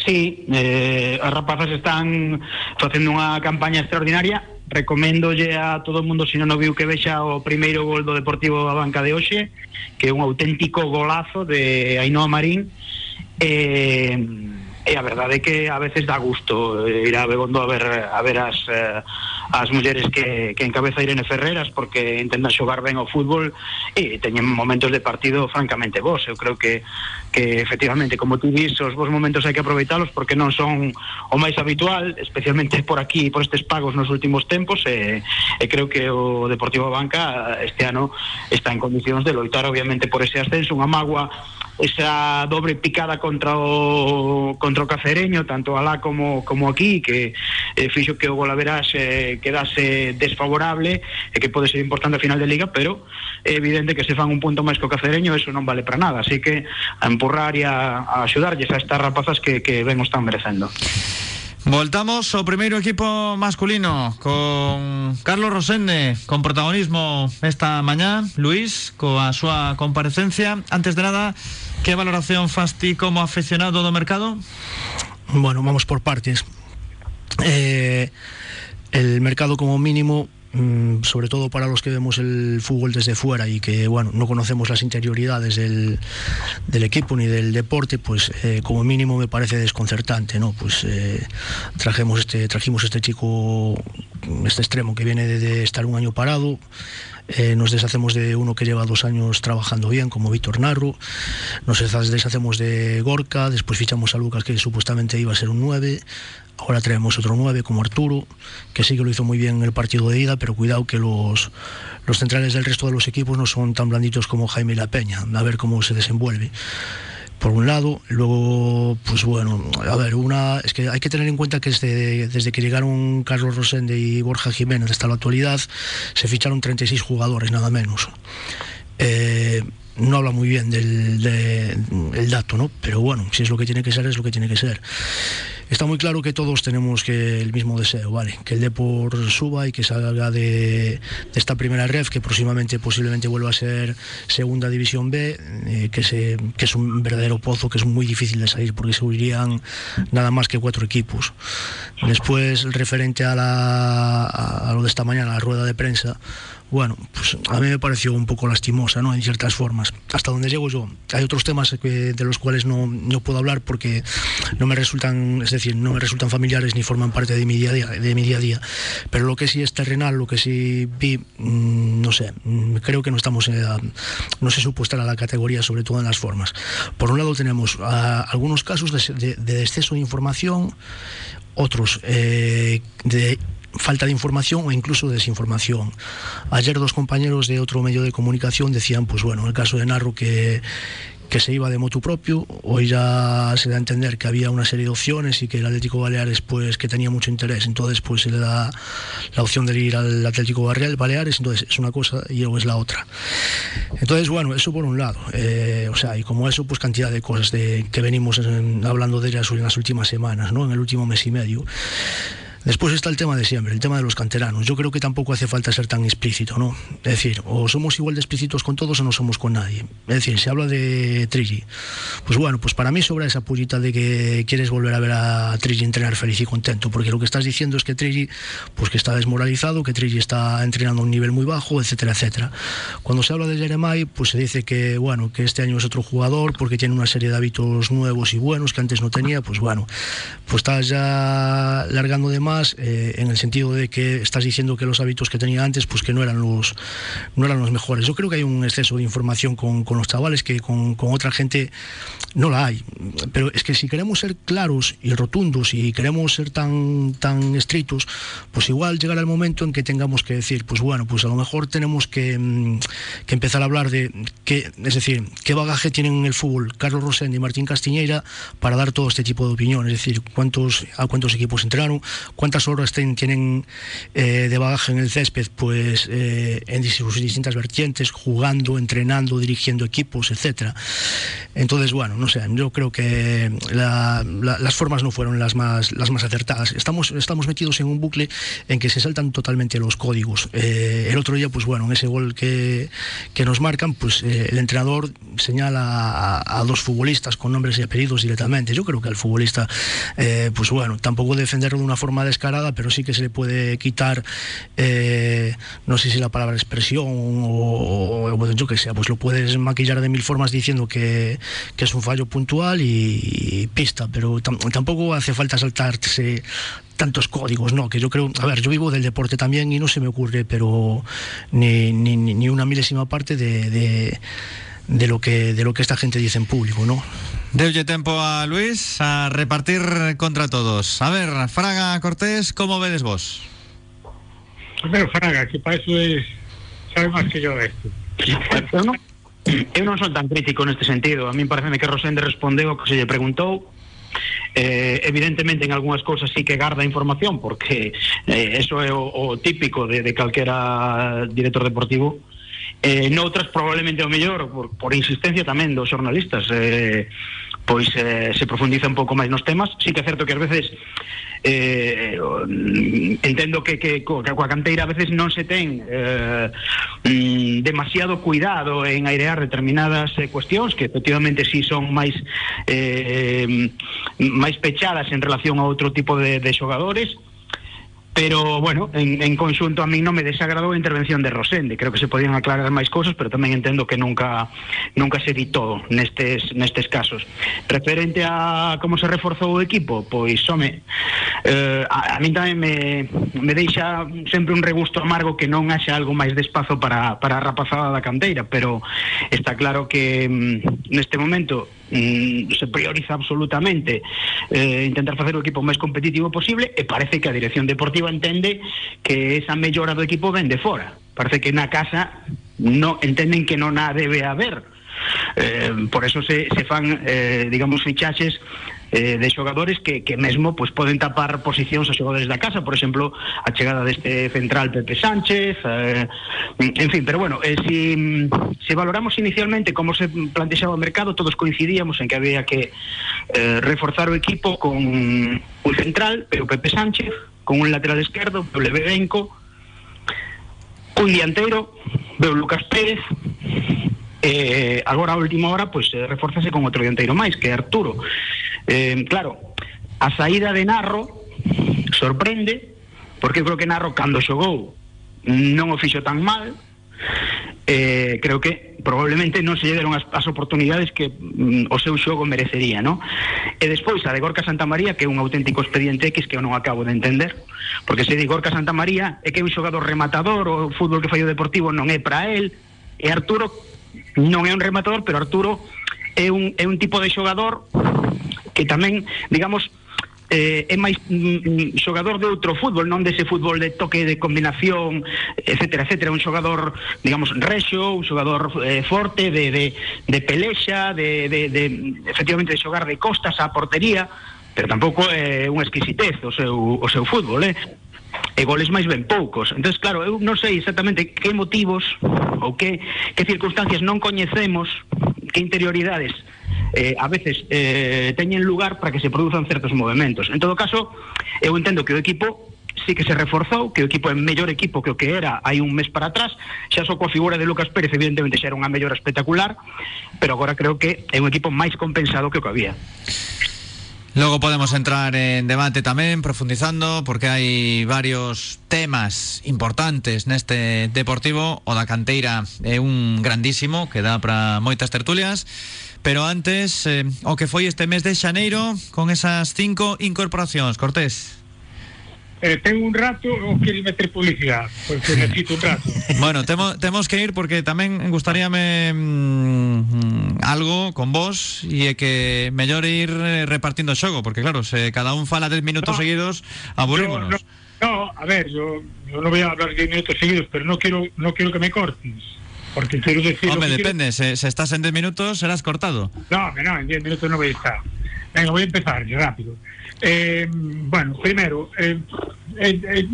Sí, eh, as rapazas están facendo unha campaña extraordinaria Recoméndolle a todo o mundo, se non o viu, que vexa o primeiro gol do Deportivo da Banca de hoxe, que é un auténtico golazo de Ainhoa Marín. E, eh, e a verdade é que a veces dá gusto eh, ir a Begondo a ver, a ver as... Eh, as mulleres que, que encabeza Irene Ferreras porque intentan xogar ben o fútbol e teñen momentos de partido francamente vos eu creo que, que efectivamente como tú dis os vos momentos hai que aproveitalos porque non son o máis habitual especialmente por aquí por estes pagos nos últimos tempos e, e creo que o Deportivo Banca este ano está en condicións de loitar obviamente por ese ascenso. Unha magua esa dobre picada contra o contra o Cacereño, tanto alá como como aquí, que eh, fixo que o Golaveras eh, quedase desfavorable e que pode ser importante a final de liga, pero é evidente que se fan un punto máis co Cacereño, eso non vale para nada, así que a empurrar e a, a axudarlles a estas rapazas que, que ben o están merecendo. Voltamos ao primeiro equipo masculino con Carlos Rosende con protagonismo esta mañá Luis, coa súa comparecencia Antes de nada, que valoración fas ti como aficionado do mercado? Bueno, vamos por partes eh, El mercado como mínimo Mm, sobre todo para los que vemos el fútbol desde fuera y que bueno no conocemos las interioridades del, del equipo ni del deporte pues eh, como mínimo me parece desconcertante no pues eh, trajimos este trajimos este chico este extremo que viene de, de estar un año parado eh, nos deshacemos de uno que lleva dos años trabajando bien, como Víctor Narro, nos deshacemos de Gorka, después fichamos a Lucas, que supuestamente iba a ser un 9, ahora traemos otro 9 como Arturo, que sí que lo hizo muy bien en el partido de ida, pero cuidado que los, los centrales del resto de los equipos no son tan blanditos como Jaime La Peña, a ver cómo se desenvuelve por un lado, luego, pues bueno, a ver, una es que hay que tener en cuenta que desde, desde que llegaron Carlos Rosende y Borja Jiménez hasta la actualidad se ficharon 36 jugadores, nada menos. Eh, no habla muy bien del de, el dato, ¿no? Pero bueno, si es lo que tiene que ser, es lo que tiene que ser. está muy claro que todos tenemos que el mismo deseo, ¿vale? Que el Depor suba y que salga de, esta primera ref, que próximamente posiblemente vuelva a ser segunda división B, eh, que, se, que es un verdadero pozo que es muy difícil de salir porque se huirían nada más que cuatro equipos. Después, referente a, la, a lo de esta mañana, la rueda de prensa, bueno, pues a mí me pareció un poco lastimosa, ¿no? En ciertas formas. Hasta donde llego yo. Hay otros temas de los cuales no, no, puedo hablar porque no me resultan, es decir, no me resultan familiares ni forman parte de mi día a día, de mi día, a día. Pero lo que sí es terrenal, lo que sí vi, mm, no sé, mm, creo que no estamos, eh, no se supo estar a la categoría, sobre todo en las formas. Por un lado tenemos ah, algunos casos de, de, exceso de información, otros eh, de falta de información o incluso desinformación. Ayer dos compañeros de otro medio de comunicación decían, pues bueno, en el caso de Narro que, que se iba de motu propio, hoy ya se da a entender que había una serie de opciones y que el Atlético Baleares pues que tenía mucho interés, entonces pues se le da la opción de ir al Atlético Baleares, entonces es una cosa y luego es la otra. Entonces bueno, eso por un lado, eh, o sea, y como eso pues cantidad de cosas de que venimos hablando de ellas en las últimas semanas, ¿no? En el último mes y medio. Después está el tema de siempre, el tema de los canteranos. Yo creo que tampoco hace falta ser tan explícito, ¿no? Es decir, o somos igual de explícitos con todos o no somos con nadie. Es decir, se habla de Trilli. Pues bueno, pues para mí sobra esa pullita de que quieres volver a ver a Trilli entrenar feliz y contento, porque lo que estás diciendo es que Trilli, pues que está desmoralizado, que Trilli está entrenando a un nivel muy bajo, etcétera, etcétera. Cuando se habla de Jeremai, pues se dice que, bueno, que este año es otro jugador porque tiene una serie de hábitos nuevos y buenos que antes no tenía, pues bueno, pues estás ya largando de más eh, en el sentido de que estás diciendo que los hábitos que tenía antes pues que no eran los no eran los mejores. Yo creo que hay un exceso de información con, con los chavales que con, con, otra gente no la hay. Pero es que si queremos ser claros y rotundos y queremos ser tan tan estrictos, pues igual llegará el momento en que tengamos que decir, pues bueno, pues a lo mejor tenemos que, mm, que empezar a hablar de qué, es decir, qué bagaje tienen en el fútbol Carlos Rosendo y Martín Castiñeira para dar todo este tipo de opinión, es decir, cuántos a cuántos equipos entraron, cuántas horas tienen eh, de bagaje en el césped, pues eh, en sus distintas vertientes, jugando, entrenando, dirigiendo equipos, etcétera. Entonces, bueno, no sé, yo creo que las formas no fueron las más, las más acertadas. Estamos, estamos metidos en un bucle en que se saltan totalmente los códigos. Eh, el otro día, pues bueno, en ese gol que, que nos marcan, pues el entrenador señala a, a, dos futbolistas con nombres y apellidos directamente. Yo creo que al futbolista, pues bueno, tampoco defenderlo de una forma descarada, pero sí que se le puede quitar, eh, no sé si la palabra expresión o, o yo que sea, pues lo puedes maquillar de mil formas diciendo que, es un fallo puntual y, pista, pero tampoco hace falta saltarse tantos códigos, ¿no? Que yo creo, a ver, yo vivo del deporte también y no se me ocurre, pero ni, ni, ni una milésima parte de, de, de, lo que, de lo que esta gente dice en público, ¿no? Deulle tiempo a Luis a repartir contra todos. A ver, Fraga Cortés, ¿cómo vedes vos? Primero Fraga, que para eso es, sabe más que yo de esto. Eu non, eu non son tan crítico neste sentido. A mí parece que Rosende respondeu o que se lle preguntou Eh, evidentemente en algunhas cousas sí que garda información porque eh, eso é o, o típico de, de calquera director deportivo eh, noutras probablemente o mellor por, por insistencia tamén dos xornalistas eh, pois eh, se profundiza un pouco máis nos temas. Sí que é certo que ás veces eh, entendo que, que, que coa a veces non se ten eh, mm, demasiado cuidado en airear determinadas eh, cuestións que efectivamente sí son máis eh, pechadas en relación a outro tipo de, de pero bueno, en, en conxunto a mí non me desagradou a intervención de Rosende. Creo que se podían aclarar máis cousas pero tamén entendo que nunca nunca se di todo nestes, nestes casos. Referente a como se reforzou o equipo pois home eh, a, a mí tamén me, me deixa sempre un regusto amargo que non haxa algo máis de espazo para, para a rapazada da canteira pero está claro que mm, neste momento se prioriza absolutamente eh, intentar facer o equipo máis competitivo posible e parece que a dirección deportiva entende que esa mellora do equipo ven de fora parece que na casa no entenden que non a debe haber. Eh, por eso se, se fan eh, digamos fichaches eh, de xogadores que, que mesmo pues, poden tapar posicións a xogadores da casa, por exemplo, a chegada deste central Pepe Sánchez, eh, en fin, pero bueno, eh, si, si valoramos inicialmente como se plantexaba o mercado, todos coincidíamos en que había que reforzar o equipo con un central, pero Pepe Sánchez, con un lateral esquerdo, Lebedenco, un dianteiro, veo Lucas Pérez, eh, agora a última hora pois eh, reforzase con outro dianteiro máis, que é Arturo. Eh, claro, a saída de Narro sorprende, porque creo que Narro cando xogou non o fixo tan mal, eh, creo que probablemente non se lle deron as, as oportunidades que mm, o seu xogo merecería, ¿no? E despois a de Gorka Santa María, que é un auténtico expediente X que eu non acabo de entender, porque se de Gorka Santa María é que é un xogador rematador, o fútbol que fai Deportivo non é para él, e Arturo non é un rematador, pero Arturo é un, é un tipo de xogador que tamén, digamos, eh, é máis mm, xogador de outro fútbol, non dese fútbol de toque de combinación, etcétera, etcétera, un xogador, digamos, rexo, un xogador eh, forte de, de, de de, de, de, efectivamente de xogar de costas á portería, pero tampouco é unha exquisitez o seu, o fútbol, eh? E goles máis ben poucos. Entonces, claro, eu non sei exactamente que motivos ou que, que circunstancias non coñecemos, que interioridades eh, a veces eh, teñen lugar para que se produzan certos movimentos. En todo caso, eu entendo que o equipo sí que se reforzou, que o equipo é mellor equipo que o que era hai un mes para atrás, xa só coa figura de Lucas Pérez evidentemente xa era unha mellora espectacular, pero agora creo que é un equipo máis compensado que o que había. Logo podemos entrar en debate tamén profundizando porque hai varios temas importantes neste Deportivo. O da canteira é un grandísimo que dá para moitas tertulias. Pero antes eh, o que foi este mes de xaneiro con esas cinco incorporacións. Cortés Eh, tengo un rato o queres meter publicidad? Porque necesito un rato. Bueno, temo, temos que ir porque tamén gustaríame mm, algo con vos e é que mellor ir eh, repartindo xogo, porque claro, se cada un fala 10 minutos No. seguidos, aburrímonos. No, no, a ver, yo, yo no voy a hablar 10 minutos seguidos, pero no quiero, no quiero que me cortes. Porque quiero decir. Hombre, que quiero- depende, se, se estás en 10 minutos serás cortado. No, no, en 10 minutos no voy a estar. Venga, voy a empezar rápido. Eh, bueno, primero, eh, eh, eh,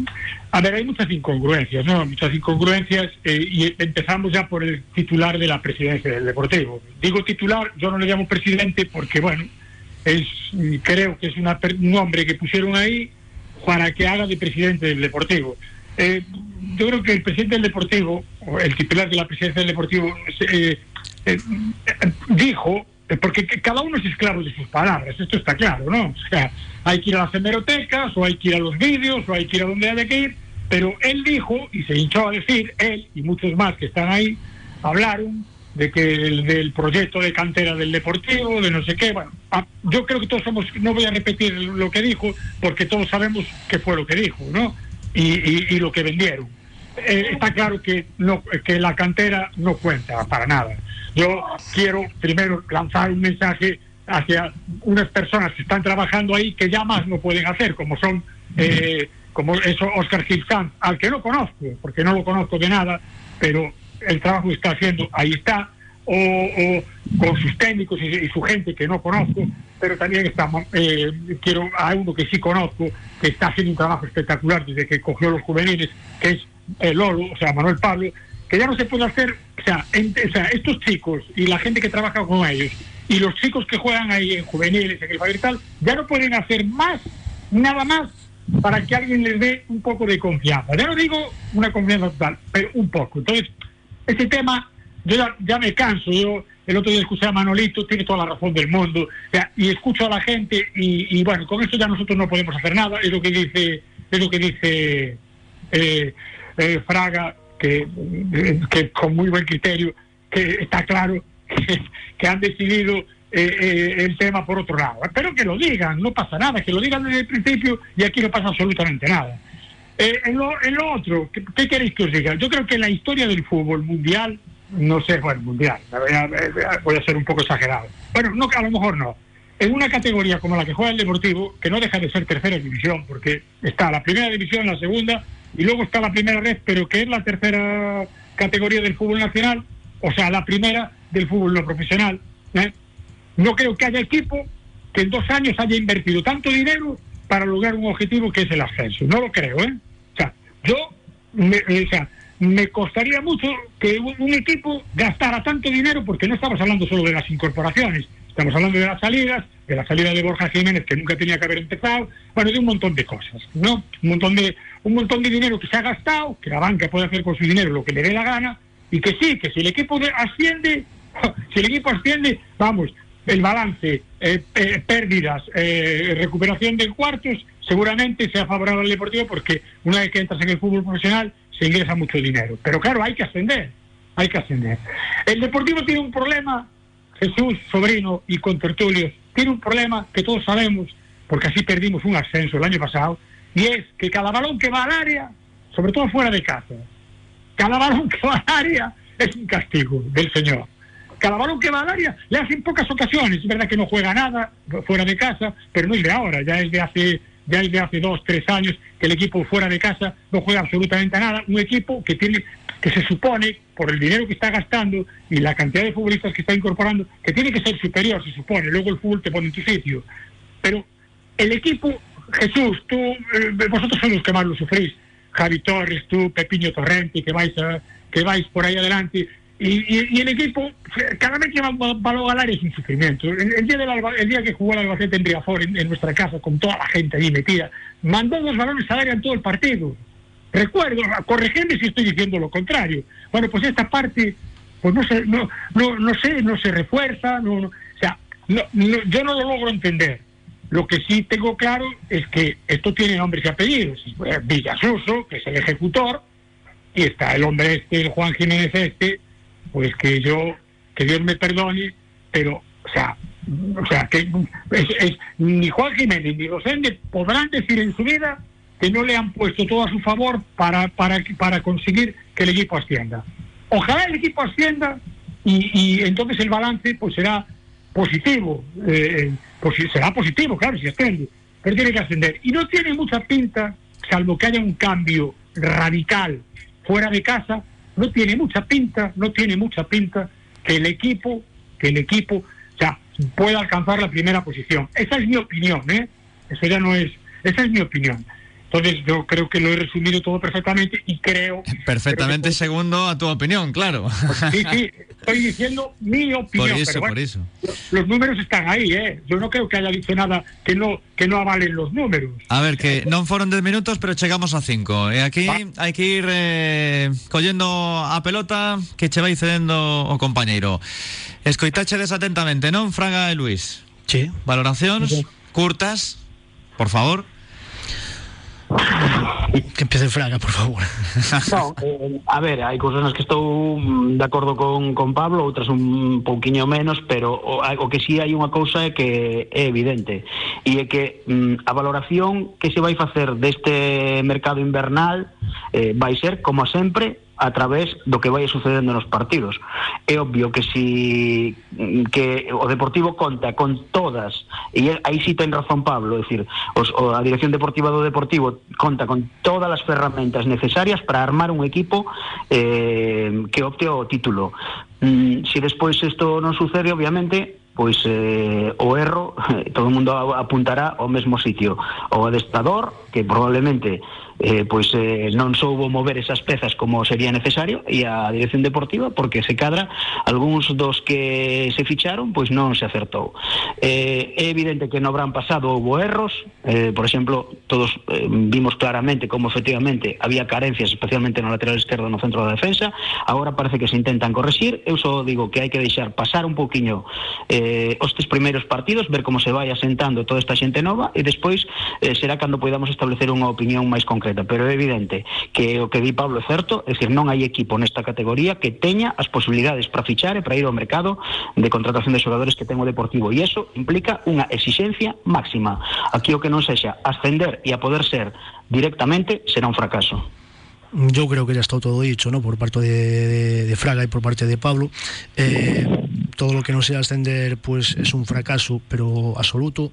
a ver, hay muchas incongruencias, ¿no? Muchas incongruencias eh, y empezamos ya por el titular de la presidencia del Deportivo. Digo titular, yo no le llamo presidente porque, bueno, es creo que es una un hombre que pusieron ahí para que haga de presidente del Deportivo. Yo creo que el presidente del Deportivo, o el titular de la presidencia del Deportivo, dijo, porque que- cada uno es esclavo de sus palabras, esto está claro, ¿no? O sea, hay que ir a las hemerotecas, o hay que ir a los vídeos, o hay que ir a donde haya que ir, pero él dijo, y se hinchó a decir, él y muchos más que están ahí, hablaron de que el, del proyecto de cantera del Deportivo, de no sé qué, bueno, ah, yo creo que todos somos, no voy a repetir lo que dijo, porque todos sabemos qué fue lo que dijo, ¿no? Y, y- y lo que vendieron. Eh, está claro que, no, que la cantera no cuenta para nada. Yo quiero primero lanzar un mensaje hacia unas personas que están trabajando ahí que ya más no pueden hacer, como son, eh, como eso Oscar Gilsanz, al que no conozco, porque no lo conozco de nada, pero el trabajo que está haciendo ahí está, o, con sus técnicos y, su gente que no conozco, pero también está, eh, quiero a uno que sí conozco, que está haciendo un trabajo espectacular desde que cogió los juveniles, que es el Lolo, o sea, Manuel Pablo, que ya no se puede hacer, o sea, o sea, estos chicos y la gente que trabaja con ellos, y los chicos que juegan ahí en juveniles, en el Faber y tal, ya no pueden hacer más, nada más, para que alguien les dé un poco de confianza. Ya no digo una confianza total, pero un poco. Entonces, ese tema, yo ya, ya me canso. Yo el otro día escuché a Manolito, tiene toda la razón del mundo, o sea, y escucho a la gente, y, y bueno, con eso ya nosotros no podemos hacer nada. Es lo que dice, es lo que dice eh, eh, Fraga, que, eh, que con muy buen criterio, que está claro <laughs> que, han decidido eh, eh, el tema por otro lado. Pero que lo digan, no pasa nada, que lo digan desde el principio y aquí no pasa absolutamente nada. Eh, en, lo, en lo otro, ¿qué, qué queréis que os diga? Yo creo que la historia del fútbol mundial, no sé, bueno, mundial, a, voy a ser un poco exagerado. Bueno, no, a lo mejor no. En una categoría como la que juega el Deportivo, que no deja de ser tercera división, porque está la primera división, la segunda, y luego está la primera red, pero que es la tercera categoría del fútbol nacional, o sea, la primera del fútbol no profesional. ¿eh? No creo que haya equipo que en dos años haya invertido tanto dinero para lograr un objetivo que es el ascenso. No lo creo, ¿eh? O sea, yo, me, o sea, me costaría mucho que un equipo gastara tanto dinero, porque no estamos hablando solo de las incorporaciones, estamos hablando de las salidas, de la salida de Borja Jiménez, que nunca tenía que haber empezado, bueno, de un montón de cosas, ¿no? Un montón de, un montón de dinero que se ha gastado, que la banca puede hacer con su dinero lo que le dé la gana, y que sí, que si el equipo de- asciende, <laughs> si el equipo asciende, vamos, el balance, eh, eh, pérdidas, eh, recuperación de cuartos, seguramente sea favorable al Deportivo porque una vez que entras en el fútbol profesional se ingresa mucho dinero. Pero claro, hay que ascender, hay que ascender. El Deportivo tiene un problema, Jesús, sobrino y con tertulios, tiene un problema que todos sabemos, porque así perdimos un ascenso el año pasado, y es que cada balón que va al área, sobre todo fuera de casa, cada balón que va al área es un castigo del Señor. Cada balón que va al área le hace en pocas ocasiones. Es verdad que no juega nada fuera de casa, pero no es de ahora, ya es de hace, ya es de hace dos, tres años que el equipo fuera de casa no juega absolutamente nada. Un equipo que tiene, que se supone, por el dinero que está gastando y la cantidad de futbolistas que está incorporando, que tiene que ser superior, se supone. Luego el fútbol te pone en tu sitio. Pero el equipo, Jesús, tú, eh, vosotros sois los que más lo sufrís. Javi Torres, tú, Pepiño Torrente, que vais a- que vais por ahí adelante. Y, el equipo, cada vez que va va- balón al área es un sufrimiento. El, día del Alba- el día que jugó el Albacete en Riazor, en, en nuestra casa, con toda la gente ahí metida, mandó dos balones al área en todo el partido. Recuerdo, corregidme si estoy diciendo lo contrario. Bueno, pues esta parte, pues no sé, no, no, no sé, no se refuerza, no, o sea, yo no lo logro entender. Lo que sí tengo claro es que esto tiene nombres y apellidos. Eh, Villasuso, que es el ejecutor, y está el hombre este, el Juan Jiménez este, pues que yo, que Dios me perdone, pero, o sea, o sea, que ni Juan Jiménez ni Rosende podrán decir en su vida que no le han puesto todo a su favor para, para, para conseguir que el equipo ascienda. Ojalá el equipo ascienda y, y entonces el balance pues será positivo, eh, pues será positivo, claro, si asciende, pero tiene que ascender. Y no tiene mucha pinta, salvo que haya un cambio radical fuera de casa, no tiene mucha pinta, no tiene mucha pinta que el equipo, que el equipo, o pueda alcanzar la primera posición. Esa es mi opinión, ¿eh? Eso ya no es, esa es mi opinión. Entonces yo creo que lo he resumido todo perfectamente y creo... <laughs> Perfectamente segundo a tu opinión, claro. Sí, sí, <laughs> estoy diciendo mi opinión. Por eso, pero bueno, por eso. Los números están ahí, ¿eh? Yo no creo que haya dicho nada que no que no avalen los números. A ver, que non foron 10 minutos, pero chegamos a 5. E aquí hai que ir eh, collendo a pelota que che vai cedendo o compañeiro. Escoitachedes atentamente, non, Fraga e Luis? Sí. Valoracións curtas, por favor. Que empiece Fraga, por favor. <laughs> No, eh, a ver, hai cousas nas que estou mm, de acordo con, con Pablo, outras un pouquiño menos, pero o, o que sí hai unha cousa é que é evidente e é que mm, a valoración que se vai facer deste mercado invernal eh, vai ser, como sempre, a través do que vai sucedendo nos partidos. É obvio que si que o Deportivo conta con todas, e aí sí ten razón Pablo, é dicir, o, a Dirección Deportiva do Deportivo conta con todas as ferramentas necesarias para armar un equipo eh, que opte o título. Mm, si despois isto non sucede, obviamente, pois eh, o erro <laughs> todo o mundo apuntará ao mesmo sitio o adestador que probablemente eh, pois eh, non mover esas pezas como sería necesario e a dirección deportiva porque se cadra algúns dos que se ficharon pois non se acertou. Eh, é evidente que no Gran pasado houve erros eh, por exemplo todos eh, vimos claramente como efectivamente había carencias especialmente no lateral esquerdo no centro da defensa agora parece que se intentan corregir. Eu só digo que hai que deixar pasar un pouquiño eh, os tres partidos ver como se vai asentando toda esta xente nova e despois eh, será cando podamos establecer unha opinión máis concreta pero é evidente que o que di Pablo é certo é dicir, non hai equipo nesta categoría que teña as posibilidades para fichar e para ir ao mercado de contratación de xogadores que ten o Deportivo e iso implica unha exigencia máxima aquí o que non sexa ascender e a poder ser directamente será un fracaso Yo creo que ya está todo dicho, ¿no? Por parte de Fraga y por parte de Pablo. Eh, todo lo que no sea ascender pues es un fracaso, pero absoluto.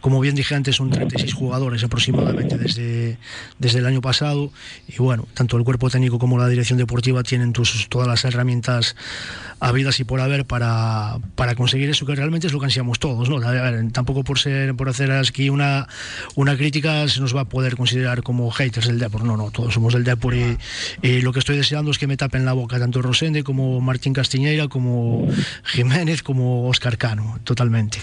Como bien dije antes, son 36 jugadores aproximadamente desde, desde el año pasado y bueno, tanto el cuerpo técnico como la dirección deportiva tienen todas las herramientas habidas y por haber para, para conseguir eso que realmente es lo que ansiamos todos. ¿no? tampoco por ser por hacer aquí una, una crítica se nos va a poder considerar como haters del Depor. No, no, todos somos del Depor y, lo que estoy deseando es que me tapen la boca tanto Rosende como Martín Castiñeira, como Jiménez, como Oscar Cano, totalmente.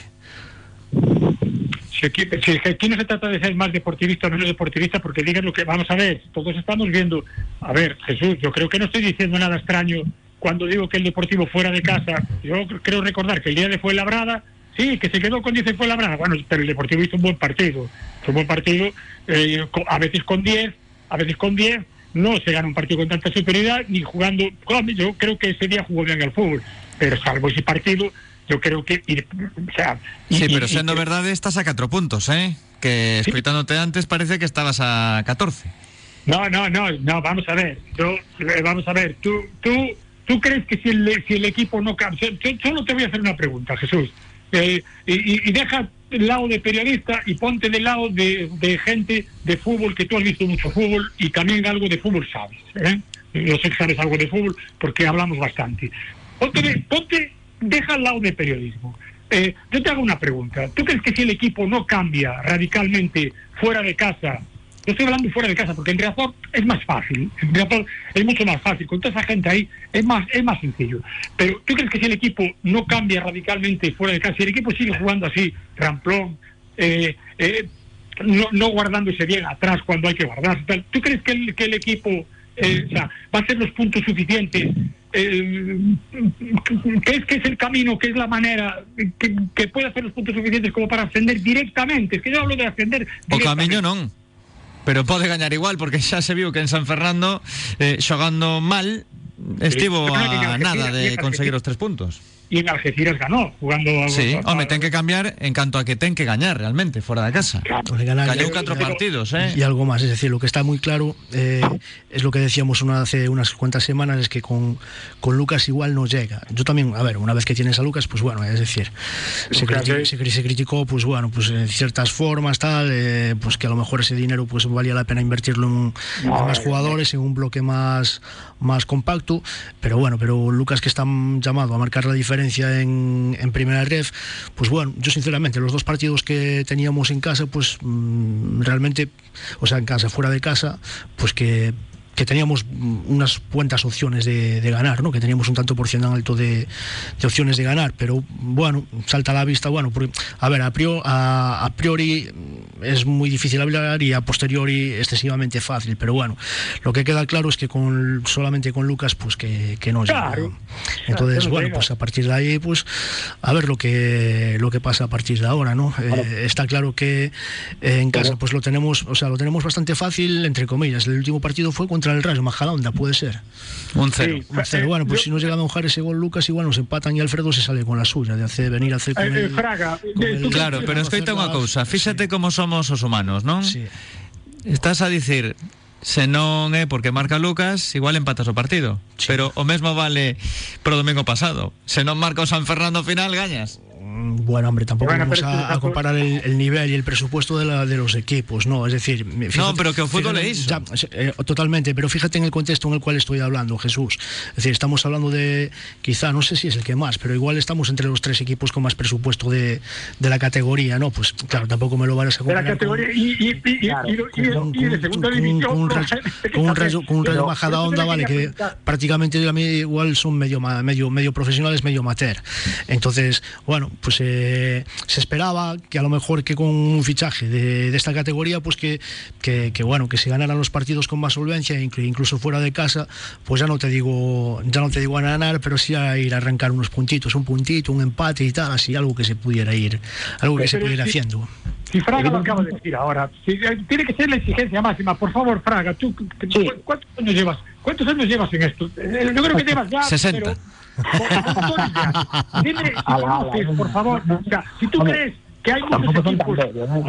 Si aquí, aquí, no se trata de ser más deportivista o menos deportivista, porque digan lo que vamos a ver, todos estamos viendo. A ver, Jesús, yo creo que no estoy diciendo nada extraño cuando digo que el Deportivo fuera de casa, yo creo recordar que el día de Fuenlabrada, sí, que se quedó con 10 en Fuenlabrada, bueno, pero el Deportivo hizo un buen partido, fue un buen partido, eh, a veces con 10, a veces con 10, no se gana un partido con tanta superioridad, ni jugando, yo creo que ese día jugó bien al fútbol, pero salvo ese partido, yo creo que... o sea, sí, pero siendo verdad, estás a 4 puntos, ¿eh? Que escuchándote antes parece que estabas a 14. No, no, no, no, vamos a ver, yo, eh, vamos a ver, tú, tú ¿Tú crees que si el, si el equipo no cambia? Solo te voy a hacer una pregunta, Jesús. Eh, y, deja el lado de periodista y ponte del lado de, gente de fútbol, que tú has visto mucho fútbol y también algo de fútbol sabes. ¿eh? Yo sé que sabes algo de fútbol porque hablamos bastante. Ponte, ponte deja el lado de periodismo. Eh, yo te hago una pregunta. ¿Tú crees que si el equipo no cambia radicalmente fuera de casa yo estoy hablando fuera de casa, porque en Riazor es más fácil. En Riazor es mucho más fácil. Con toda esa gente ahí es más, es más sencillo. Pero ¿tú crees que si el equipo no cambia radicalmente fuera de casa, si el equipo sigue jugando así, ramplón, eh, eh, no, no, guardándose bien atrás cuando hay que guardarse, ¿tú crees que el, que el equipo eh, va a hacer los puntos suficientes? ¿Qué es que es el camino, qué es la manera que, que, puede hacer los puntos suficientes como para ascender directamente? Es que yo hablo de ascender. O camino no pero pode gañar igual porque xa se viu que en San Fernando eh, xogando mal estivo a nada de conseguir os tres puntos y en Algeciras ganó jugando Sí, hombre, ten que cambiar en cuanto a que ten que ganar realmente fuera de casa. Cayó cuatro partidos, ¿eh? Y algo más, es decir, lo que está muy claro eh, es lo que decíamos una, hace unas cuantas semanas, es que con, con Lucas igual no llega. Yo también, a ver, una vez que tienes a Lucas, pues bueno, es decir, se, criticó, se, criticó, pues bueno, pues en ciertas formas, tal, eh, pues que a lo mejor ese dinero pues valía la pena invertirlo en, en más jugadores, en un bloque más, más compacto, pero bueno, pero Lucas que está llamado a marcar la diferencia en, en primera red, pues bueno, yo sinceramente los dos partidos que teníamos en casa, pues mm, realmente, o sea, en casa, fuera de casa, pues que que teníamos unas cuantas opciones de, ganar, ¿no? que teníamos un tanto por ciento alto de, opciones de ganar, pero bueno, salta a la vista, bueno, a ver, a priori, a, priori, es muy difícil hablar y a posteriori excesivamente fácil, pero bueno, lo que queda claro es que con solamente con Lucas, pues que, que no claro. Entonces, bueno, pues a partir de ahí, pues a ver lo que lo que pasa a partir de ahora, ¿no? Eh, está claro que eh, en casa pues lo tenemos, o sea, lo tenemos bastante fácil, entre comillas. El último partido fue contra el Rayo Majadahonda, puede ser. Un cero. Bueno, pues si no llega a mojar ese gol Lucas, igual nos empatan y Alfredo se sale con la suya, de hacer venir a hacer con eh, Fraga, Claro, pero escoita unha cousa, fíxate como somos os humanos, non? Sí. Estás a dicir se non é porque marca Lucas, igual empatas o partido. Sí. Pero o mesmo vale pro domingo pasado. Se non marca o San Fernando final, gañas. Bueno, hombre, tampoco vamos a, comparar el, nivel y el presupuesto de, la, de los equipos, ¿no? Es decir, no, pero que el fútbol es eh, totalmente, pero fíjate en el contexto en el cual estoy hablando, Jesús. Es decir, estamos hablando de, quizá, no sé si es el que más, pero igual estamos entre los tres equipos con más presupuesto de, de la categoría, ¿no? Pues claro, tampoco me lo van a comparar. De la categoría y, de segunda división. Con un <laughs> con rayo, bajada onda, vale, que prácticamente igual son medio, medio, medio profesionales, medio amateur. Entonces, bueno, pues eh, se esperaba que a lo mejor que con un fichaje de, esta categoría, pues que, que, bueno, que se ganaran los partidos con más solvencia, incluso fuera de casa, pues ya no te digo, ya no te digo a ganar, pero sí a ir a arrancar unos puntitos, un puntito, un empate y tal, así algo que se pudiera ir, algo que se pudiera haciendo. Si Fraga lo acaba de decir ahora, eh, tiene que ser la exigencia máxima. Por favor, Fraga, ¿tú cuántos años llevas? ¿Cuántos años llevas en esto? Eh, yo creo que llevas ya 60. Pero, Dime, por favor, o sea, si tú crees que hay muchos equipos. bellos, ¿no?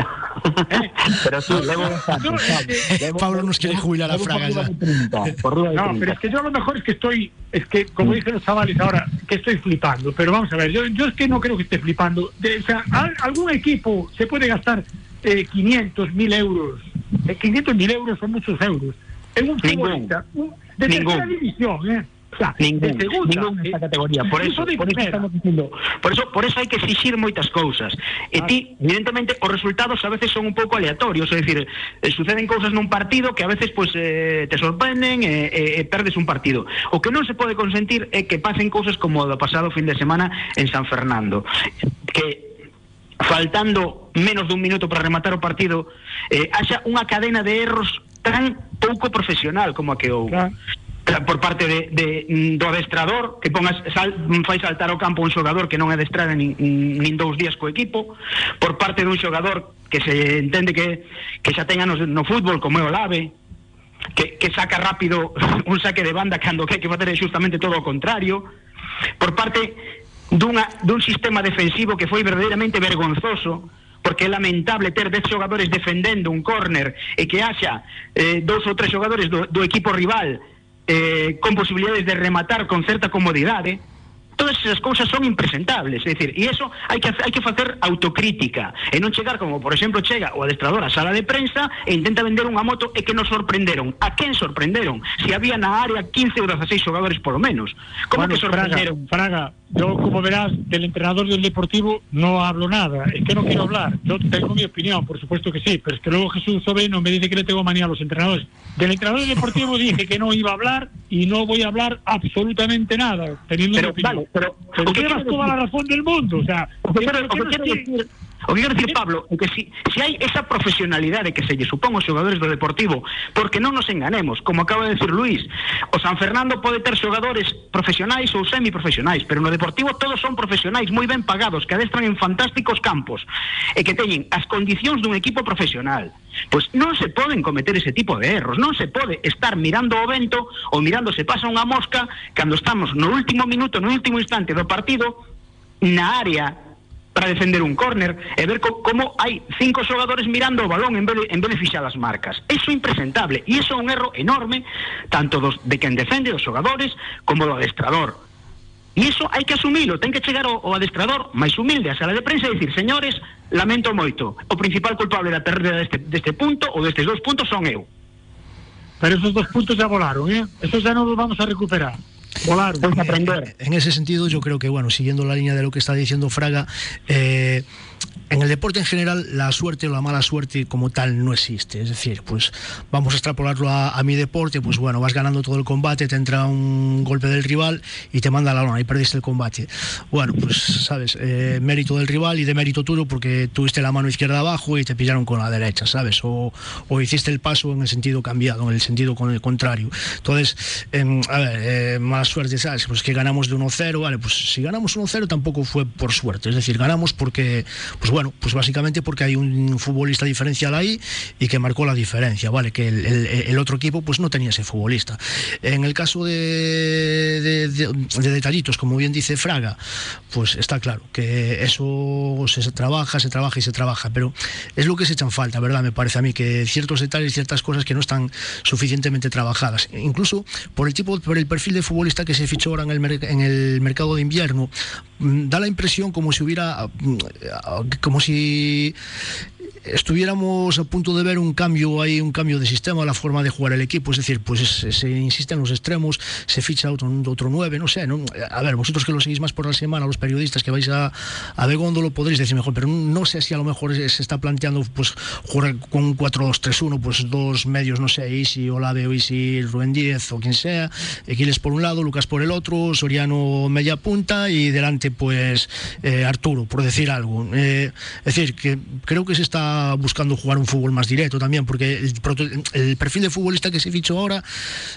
Pero sí, levo bastante. No, ¿sabes? eh, Levo- Pablo nos quiere jubilar a Fraga ya. de 30, por arriba de No, 30. pero es que yo a lo mejor es que estoy, es que como dicen los chavales ahora, que estoy flipando. Pero vamos a ver, yo, yo es que no creo que esté flipando. De- o sea, al- algún equipo se puede gastar eh, 500, 1000 euros. Eh, 500, 1000 euros son muchos euros. En un futbolista un- de Ningún. tercera división, ¿eh? O sea, Ningún, de segunda. ningún nesta eh, categoría. Por eso, de por eso estamos dicindo, por eso, por eso hai que exixir moitas cousas. E ti, evidentemente, os resultados a veces son un pouco aleatorios, é dicir, eh, suceden cousas nun partido que a veces pues eh, te sorprenden e, e, e perdes un partido. O que non se pode consentir é que pasen cousas como o do pasado fin de semana en San Fernando, que faltando menos dun minuto para rematar o partido, eh, haxa unha cadena de erros tan pouco profesional como a que houve. Claro. Por parte de, de, mm, do adestrador que pongas sal, fai saltar ao campo un xogador que non adestrara nin, nin dous días co equipo por parte dun xogador que se entende que, que xa ten no fútbol como é o que, que saca rápido <laughs> un saque de banda cando que hai que facer é justamente todo o contrario por parte dunha, dun sistema defensivo que foi verdadeiramente vergonzoso porque é lamentable ter 10 xogadores defendendo un córner e que haxa eh, dous ou tres xogadores do, do equipo rival eh, con posibilidades de rematar con certa comodidade todas esas cousas son impresentables, é dicir, e eso hai que hai que facer autocrítica e non chegar como, por exemplo, chega o adestrador á sala de prensa e intenta vender unha moto e que nos sorprenderon. A quen sorprenderon? Si había na área 15 ou 16 xogadores polo menos. Como Bueno, que sorprenderon? Fraga, Fraga, yo como verás del entrenador del Deportivo no hablo nada, es que no quiero hablar. Yo tengo mi opinión, por supuesto que sí, pero es que luego Jesús Sobeno me dice que le tengo manía a los entrenadores. Del entrenador del Deportivo dije que no iba a hablar y no voy a hablar absolutamente nada, teniendo Pero, mi opinión. vale, pero, Pero o que llevas quiero toda la razón del mundo, o sea, pero decir, o que quero Pablo, que si, si hai esa profesionalidade que se lle supón aos xogadores do Deportivo, porque non nos enganemos, como acaba de decir Luís, o San Fernando pode ter xogadores profesionais ou semiprofesionais, pero no Deportivo todos son profesionais moi ben pagados, que adestran en fantásticos campos e que teñen as condicións dun equipo profesional. Pois non se poden cometer ese tipo de erros, non se pode estar mirando o vento ou mirando se pasa unha mosca cando estamos no último minuto, no último instante do partido na área para defender un córner e ver co como hai cinco xogadores mirando o balón en vez de, en vez de marcas. Eso é impresentable e iso é un erro enorme tanto dos, de quen defende os xogadores como do adestrador. E iso hai que asumilo, ten que chegar o, o adestrador máis humilde a sala de prensa e dicir, señores, lamento moito, o principal culpable da pérdida deste, deste punto ou destes dous puntos son eu. Pero esos dos puntos ya volaron, ¿eh? Esos ya no los vamos a recuperar. Volaron. Tens que aprender. En ese sentido, yo creo que, bueno, siguiendo la línea de lo que está diciendo Fraga, eh, en el deporte en general, la suerte o la mala suerte como tal no existe. Es decir, pues vamos a extrapolarlo a, a mi deporte, pues bueno, vas ganando todo el combate, te entra un golpe del rival y te manda la lona y perdiste el combate. Bueno, pues sabes, eh, mérito del rival y de mérito tuyo porque tuviste la mano izquierda abajo y te pillaron con la derecha, ¿sabes? O, o hiciste el paso en el sentido cambiado, en el sentido con el contrario. Entonces, em, a ver, eh, mala suerte, ¿sabes? Pues que ganamos de 1-0, vale, pues si ganamos 1-0 tampoco fue por suerte, es decir, ganamos porque, pues bueno, pues básicamente porque hay un futbolista diferencial ahí y que marcó la diferencia, ¿vale? Que el, otro equipo pues no tenía ese futbolista. En el caso de, de- de- de detallitos, como bien dice Fraga, pues está claro que eso se trabaja, se trabaja y se trabaja, pero es lo que se echan falta, ¿verdad? Me parece a mí que ciertos detalles, ciertas cosas que no están suficientemente trabajadas, incluso por el tipo, por el perfil de futbolista que se fichó ahora en el, en el mercado de invierno, mm, da la impresión como si hubiera, mm, como si estuviéramos a punto de ver un cambio ahí, un cambio de sistema, la forma de jugar el equipo, es decir, pues se, se insiste en los extremos, se ficha otro, otro 9, no sé, ¿no? a ver, vosotros que lo seguís más por la semana, los periodistas que vais a, a Begondo lo podréis decir mejor, pero no sé si a lo mejor se está planteando pues jugar con un 4-2-3-1, pues dos medios, no sé, Isi, Olave o Isi, Rubén Díez o quien sea, Equiles por un lado, Lucas por el otro, Soriano media punta y delante pues eh, Arturo, por decir algo. Eh, es decir, que creo que se está buscando jugar un fútbol más directo también, porque el, perfil de futbolista que se fichó ahora,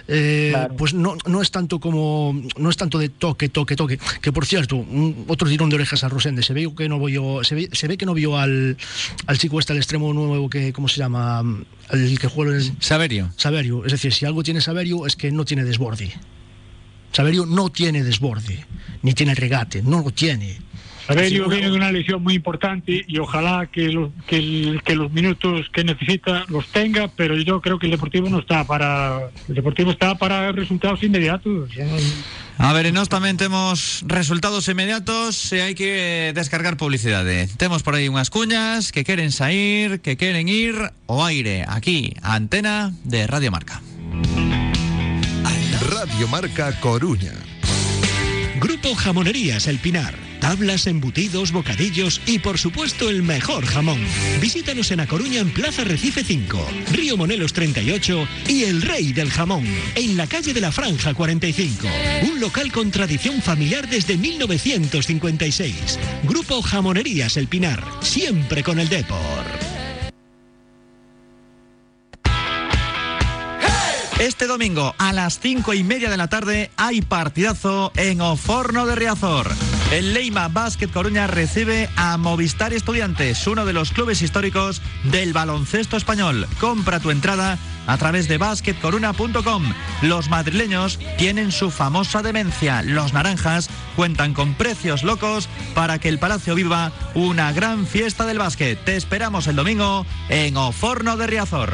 eh, Claro. pues no, no es tanto como, no es tanto de toque, toque, toque. Que por cierto, un- otro tirón de orejas a Rosende, se ve que no vio, se ve, se ve que no vio al, al chico este, al extremo nuevo que, ¿cómo se llama? El que juega en Saberio. Saverio. Es decir, si algo tiene Saverio es que no tiene desborde. Saverio no tiene desborde, ni tiene regate, no lo tiene. Aurelio viene de una lesión muy importante y ojalá que los, que, el- que los minutos que necesita los tenga, pero yo creo que el Deportivo no está para el Deportivo está para resultados inmediatos. A ver, nós tamén temos resultados inmediatos e hai que descargar publicidade. Temos por aí unhas cuñas que queren sair, que queren ir ao aire, aquí, a antena de Radio Marca. Radio Marca Coruña. Grupo Jamonerías El Pinar. Tablas, embutidos, bocadillos y por supuesto el mejor jamón. Visítanos en A Coruña en Plaza Recife 5, Río Monelos 38 y El Rey del Jamón, en la calle de la Franja 45. Un local con tradición familiar desde 1956. Grupo Jamonerías El Pinar, siempre con el Depor. Este domingo a las cinco y media de la tarde hay partidazo en Oforno de Riazor. El Leima Basket Coruña recibe a Movistar Estudiantes, uno de los clubes históricos del baloncesto español. Compra tu entrada a través de basketcoruna.com. Los madrileños tienen su famosa demencia. Los naranjas cuentan con precios locos para que el Palacio viva una gran fiesta del básquet. Te esperamos el domingo en Oforno de Riazor.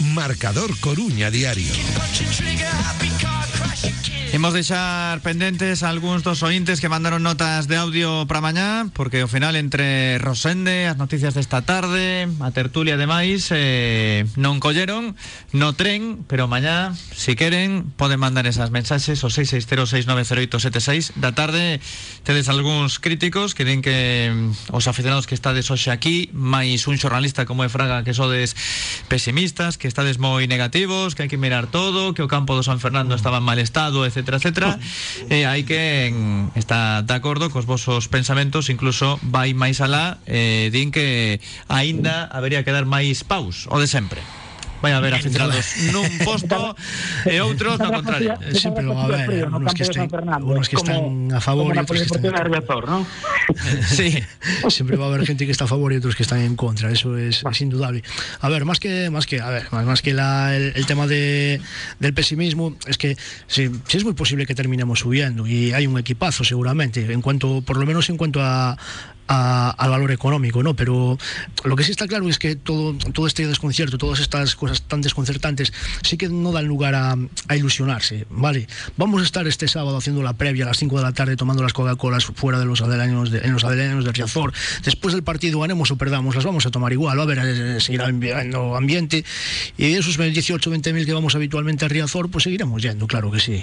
Marcador Coruña Diario. Imos deixar pendentes algúns dos ointes que mandaron notas de audio para mañá Porque ao final entre Rosende, as noticias desta tarde A tertulia de máis eh, non colleron no tren Pero mañá, si queren, poden mandar esas mensaxes O 660690876 Da tarde tedes algúns críticos Que que mm, os aficionados que estades hoxe aquí máis un xornalista como é Fraga que sodes pesimistas Que estades moi negativos, que hai que mirar todo Que o campo do San Fernando estaba en mal estado, etc etcétera, etcétera eh, hai que en, está de acordo cos vosos pensamentos Incluso vai máis alá eh, Din que aínda habería que dar máis paus O de sempre. Vai haber aficionados nun <laughs> posto e outros no contrario. Siempre lo va a haber, ¿eh? unos que, estén, unos que están a favor y otros que están en contra. ¿no? <laughs> Sí. Siempre va a haber gente que está a favor y otros que están en contra, eso es, es indudable. A ver, más que, más que, a ver, más, más que la, el, el tema de, del pesimismo, es que sí, sí es muy posible que terminemos subiendo y hay un equipazo seguramente, en cuanto, por lo menos en cuanto a, a- al valor económico, ¿no? Pero lo que sí está claro es que todo, todo este desconcierto, todas estas cosas tan desconcertantes, sí que no dan lugar a, a ilusionarse, ¿vale? Vamos a estar este sábado haciendo la previa a las 5 de la tarde tomando las Coca-Colas fuera de los adelaños de, en los adelaños de Riazor. Después del partido, ganemos o perdamos, las vamos a tomar igual, va a haber, eh, seguirá enviando ambiente y esos 18 20 mil que vamos habitualmente a Riazor, pues seguiremos yendo, claro que sí.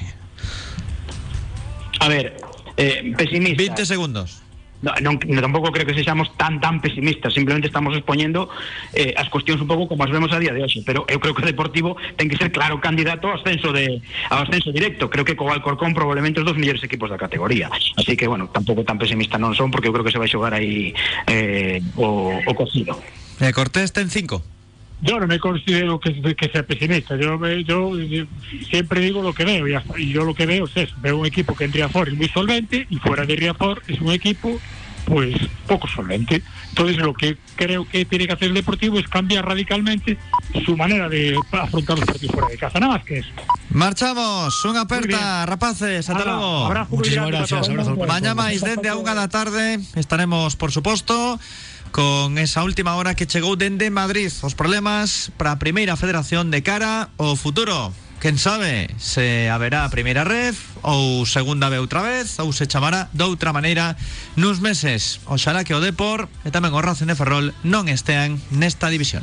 A ver, eh, pesimista. 20 segundos. No, no, tampouco creo que sexamos tan tan pesimistas, simplemente estamos expoñendo eh, as cuestións un pouco como as vemos a día de hoxe, pero eu creo que o Deportivo ten que ser claro candidato ao ascenso de ao ascenso directo. Creo que co Alcorcón probablemente os dos mellores equipos da categoría. Así que bueno, tampouco tan pesimista non son porque eu creo que se vai xogar aí eh, o, o cocido. Eh, Cortés ten cinco. Yo no me considero que, que sea pesimista. Yo, me- yo, eh, siempre digo lo que veo y, hasta- y yo lo que veo es eso. Veo un equipo que en Riazor es muy solvente y fuera de Riazor es un equipo pues poco solvente. Entonces lo que creo que tiene que hacer el Deportivo es cambiar radicalmente su manera de afrontar los partidos fuera de casa. Nada más que eso. Marchamos, unha aperta, rapaces, ata Hala, logo. abrazo Muchísimas gracias, abrazo para Mañá máis dende a unha da tarde estaremos, por suposto, con esa última hora que chegou dende Madrid. Os problemas para a federación de cara ao futuro. Quen sabe se haberá a primeira ref ou segunda ve outra vez ou se chamará doutra maneira nuns meses. Oxalá que o Depor e tamén o Racing de Ferrol non estean nesta división.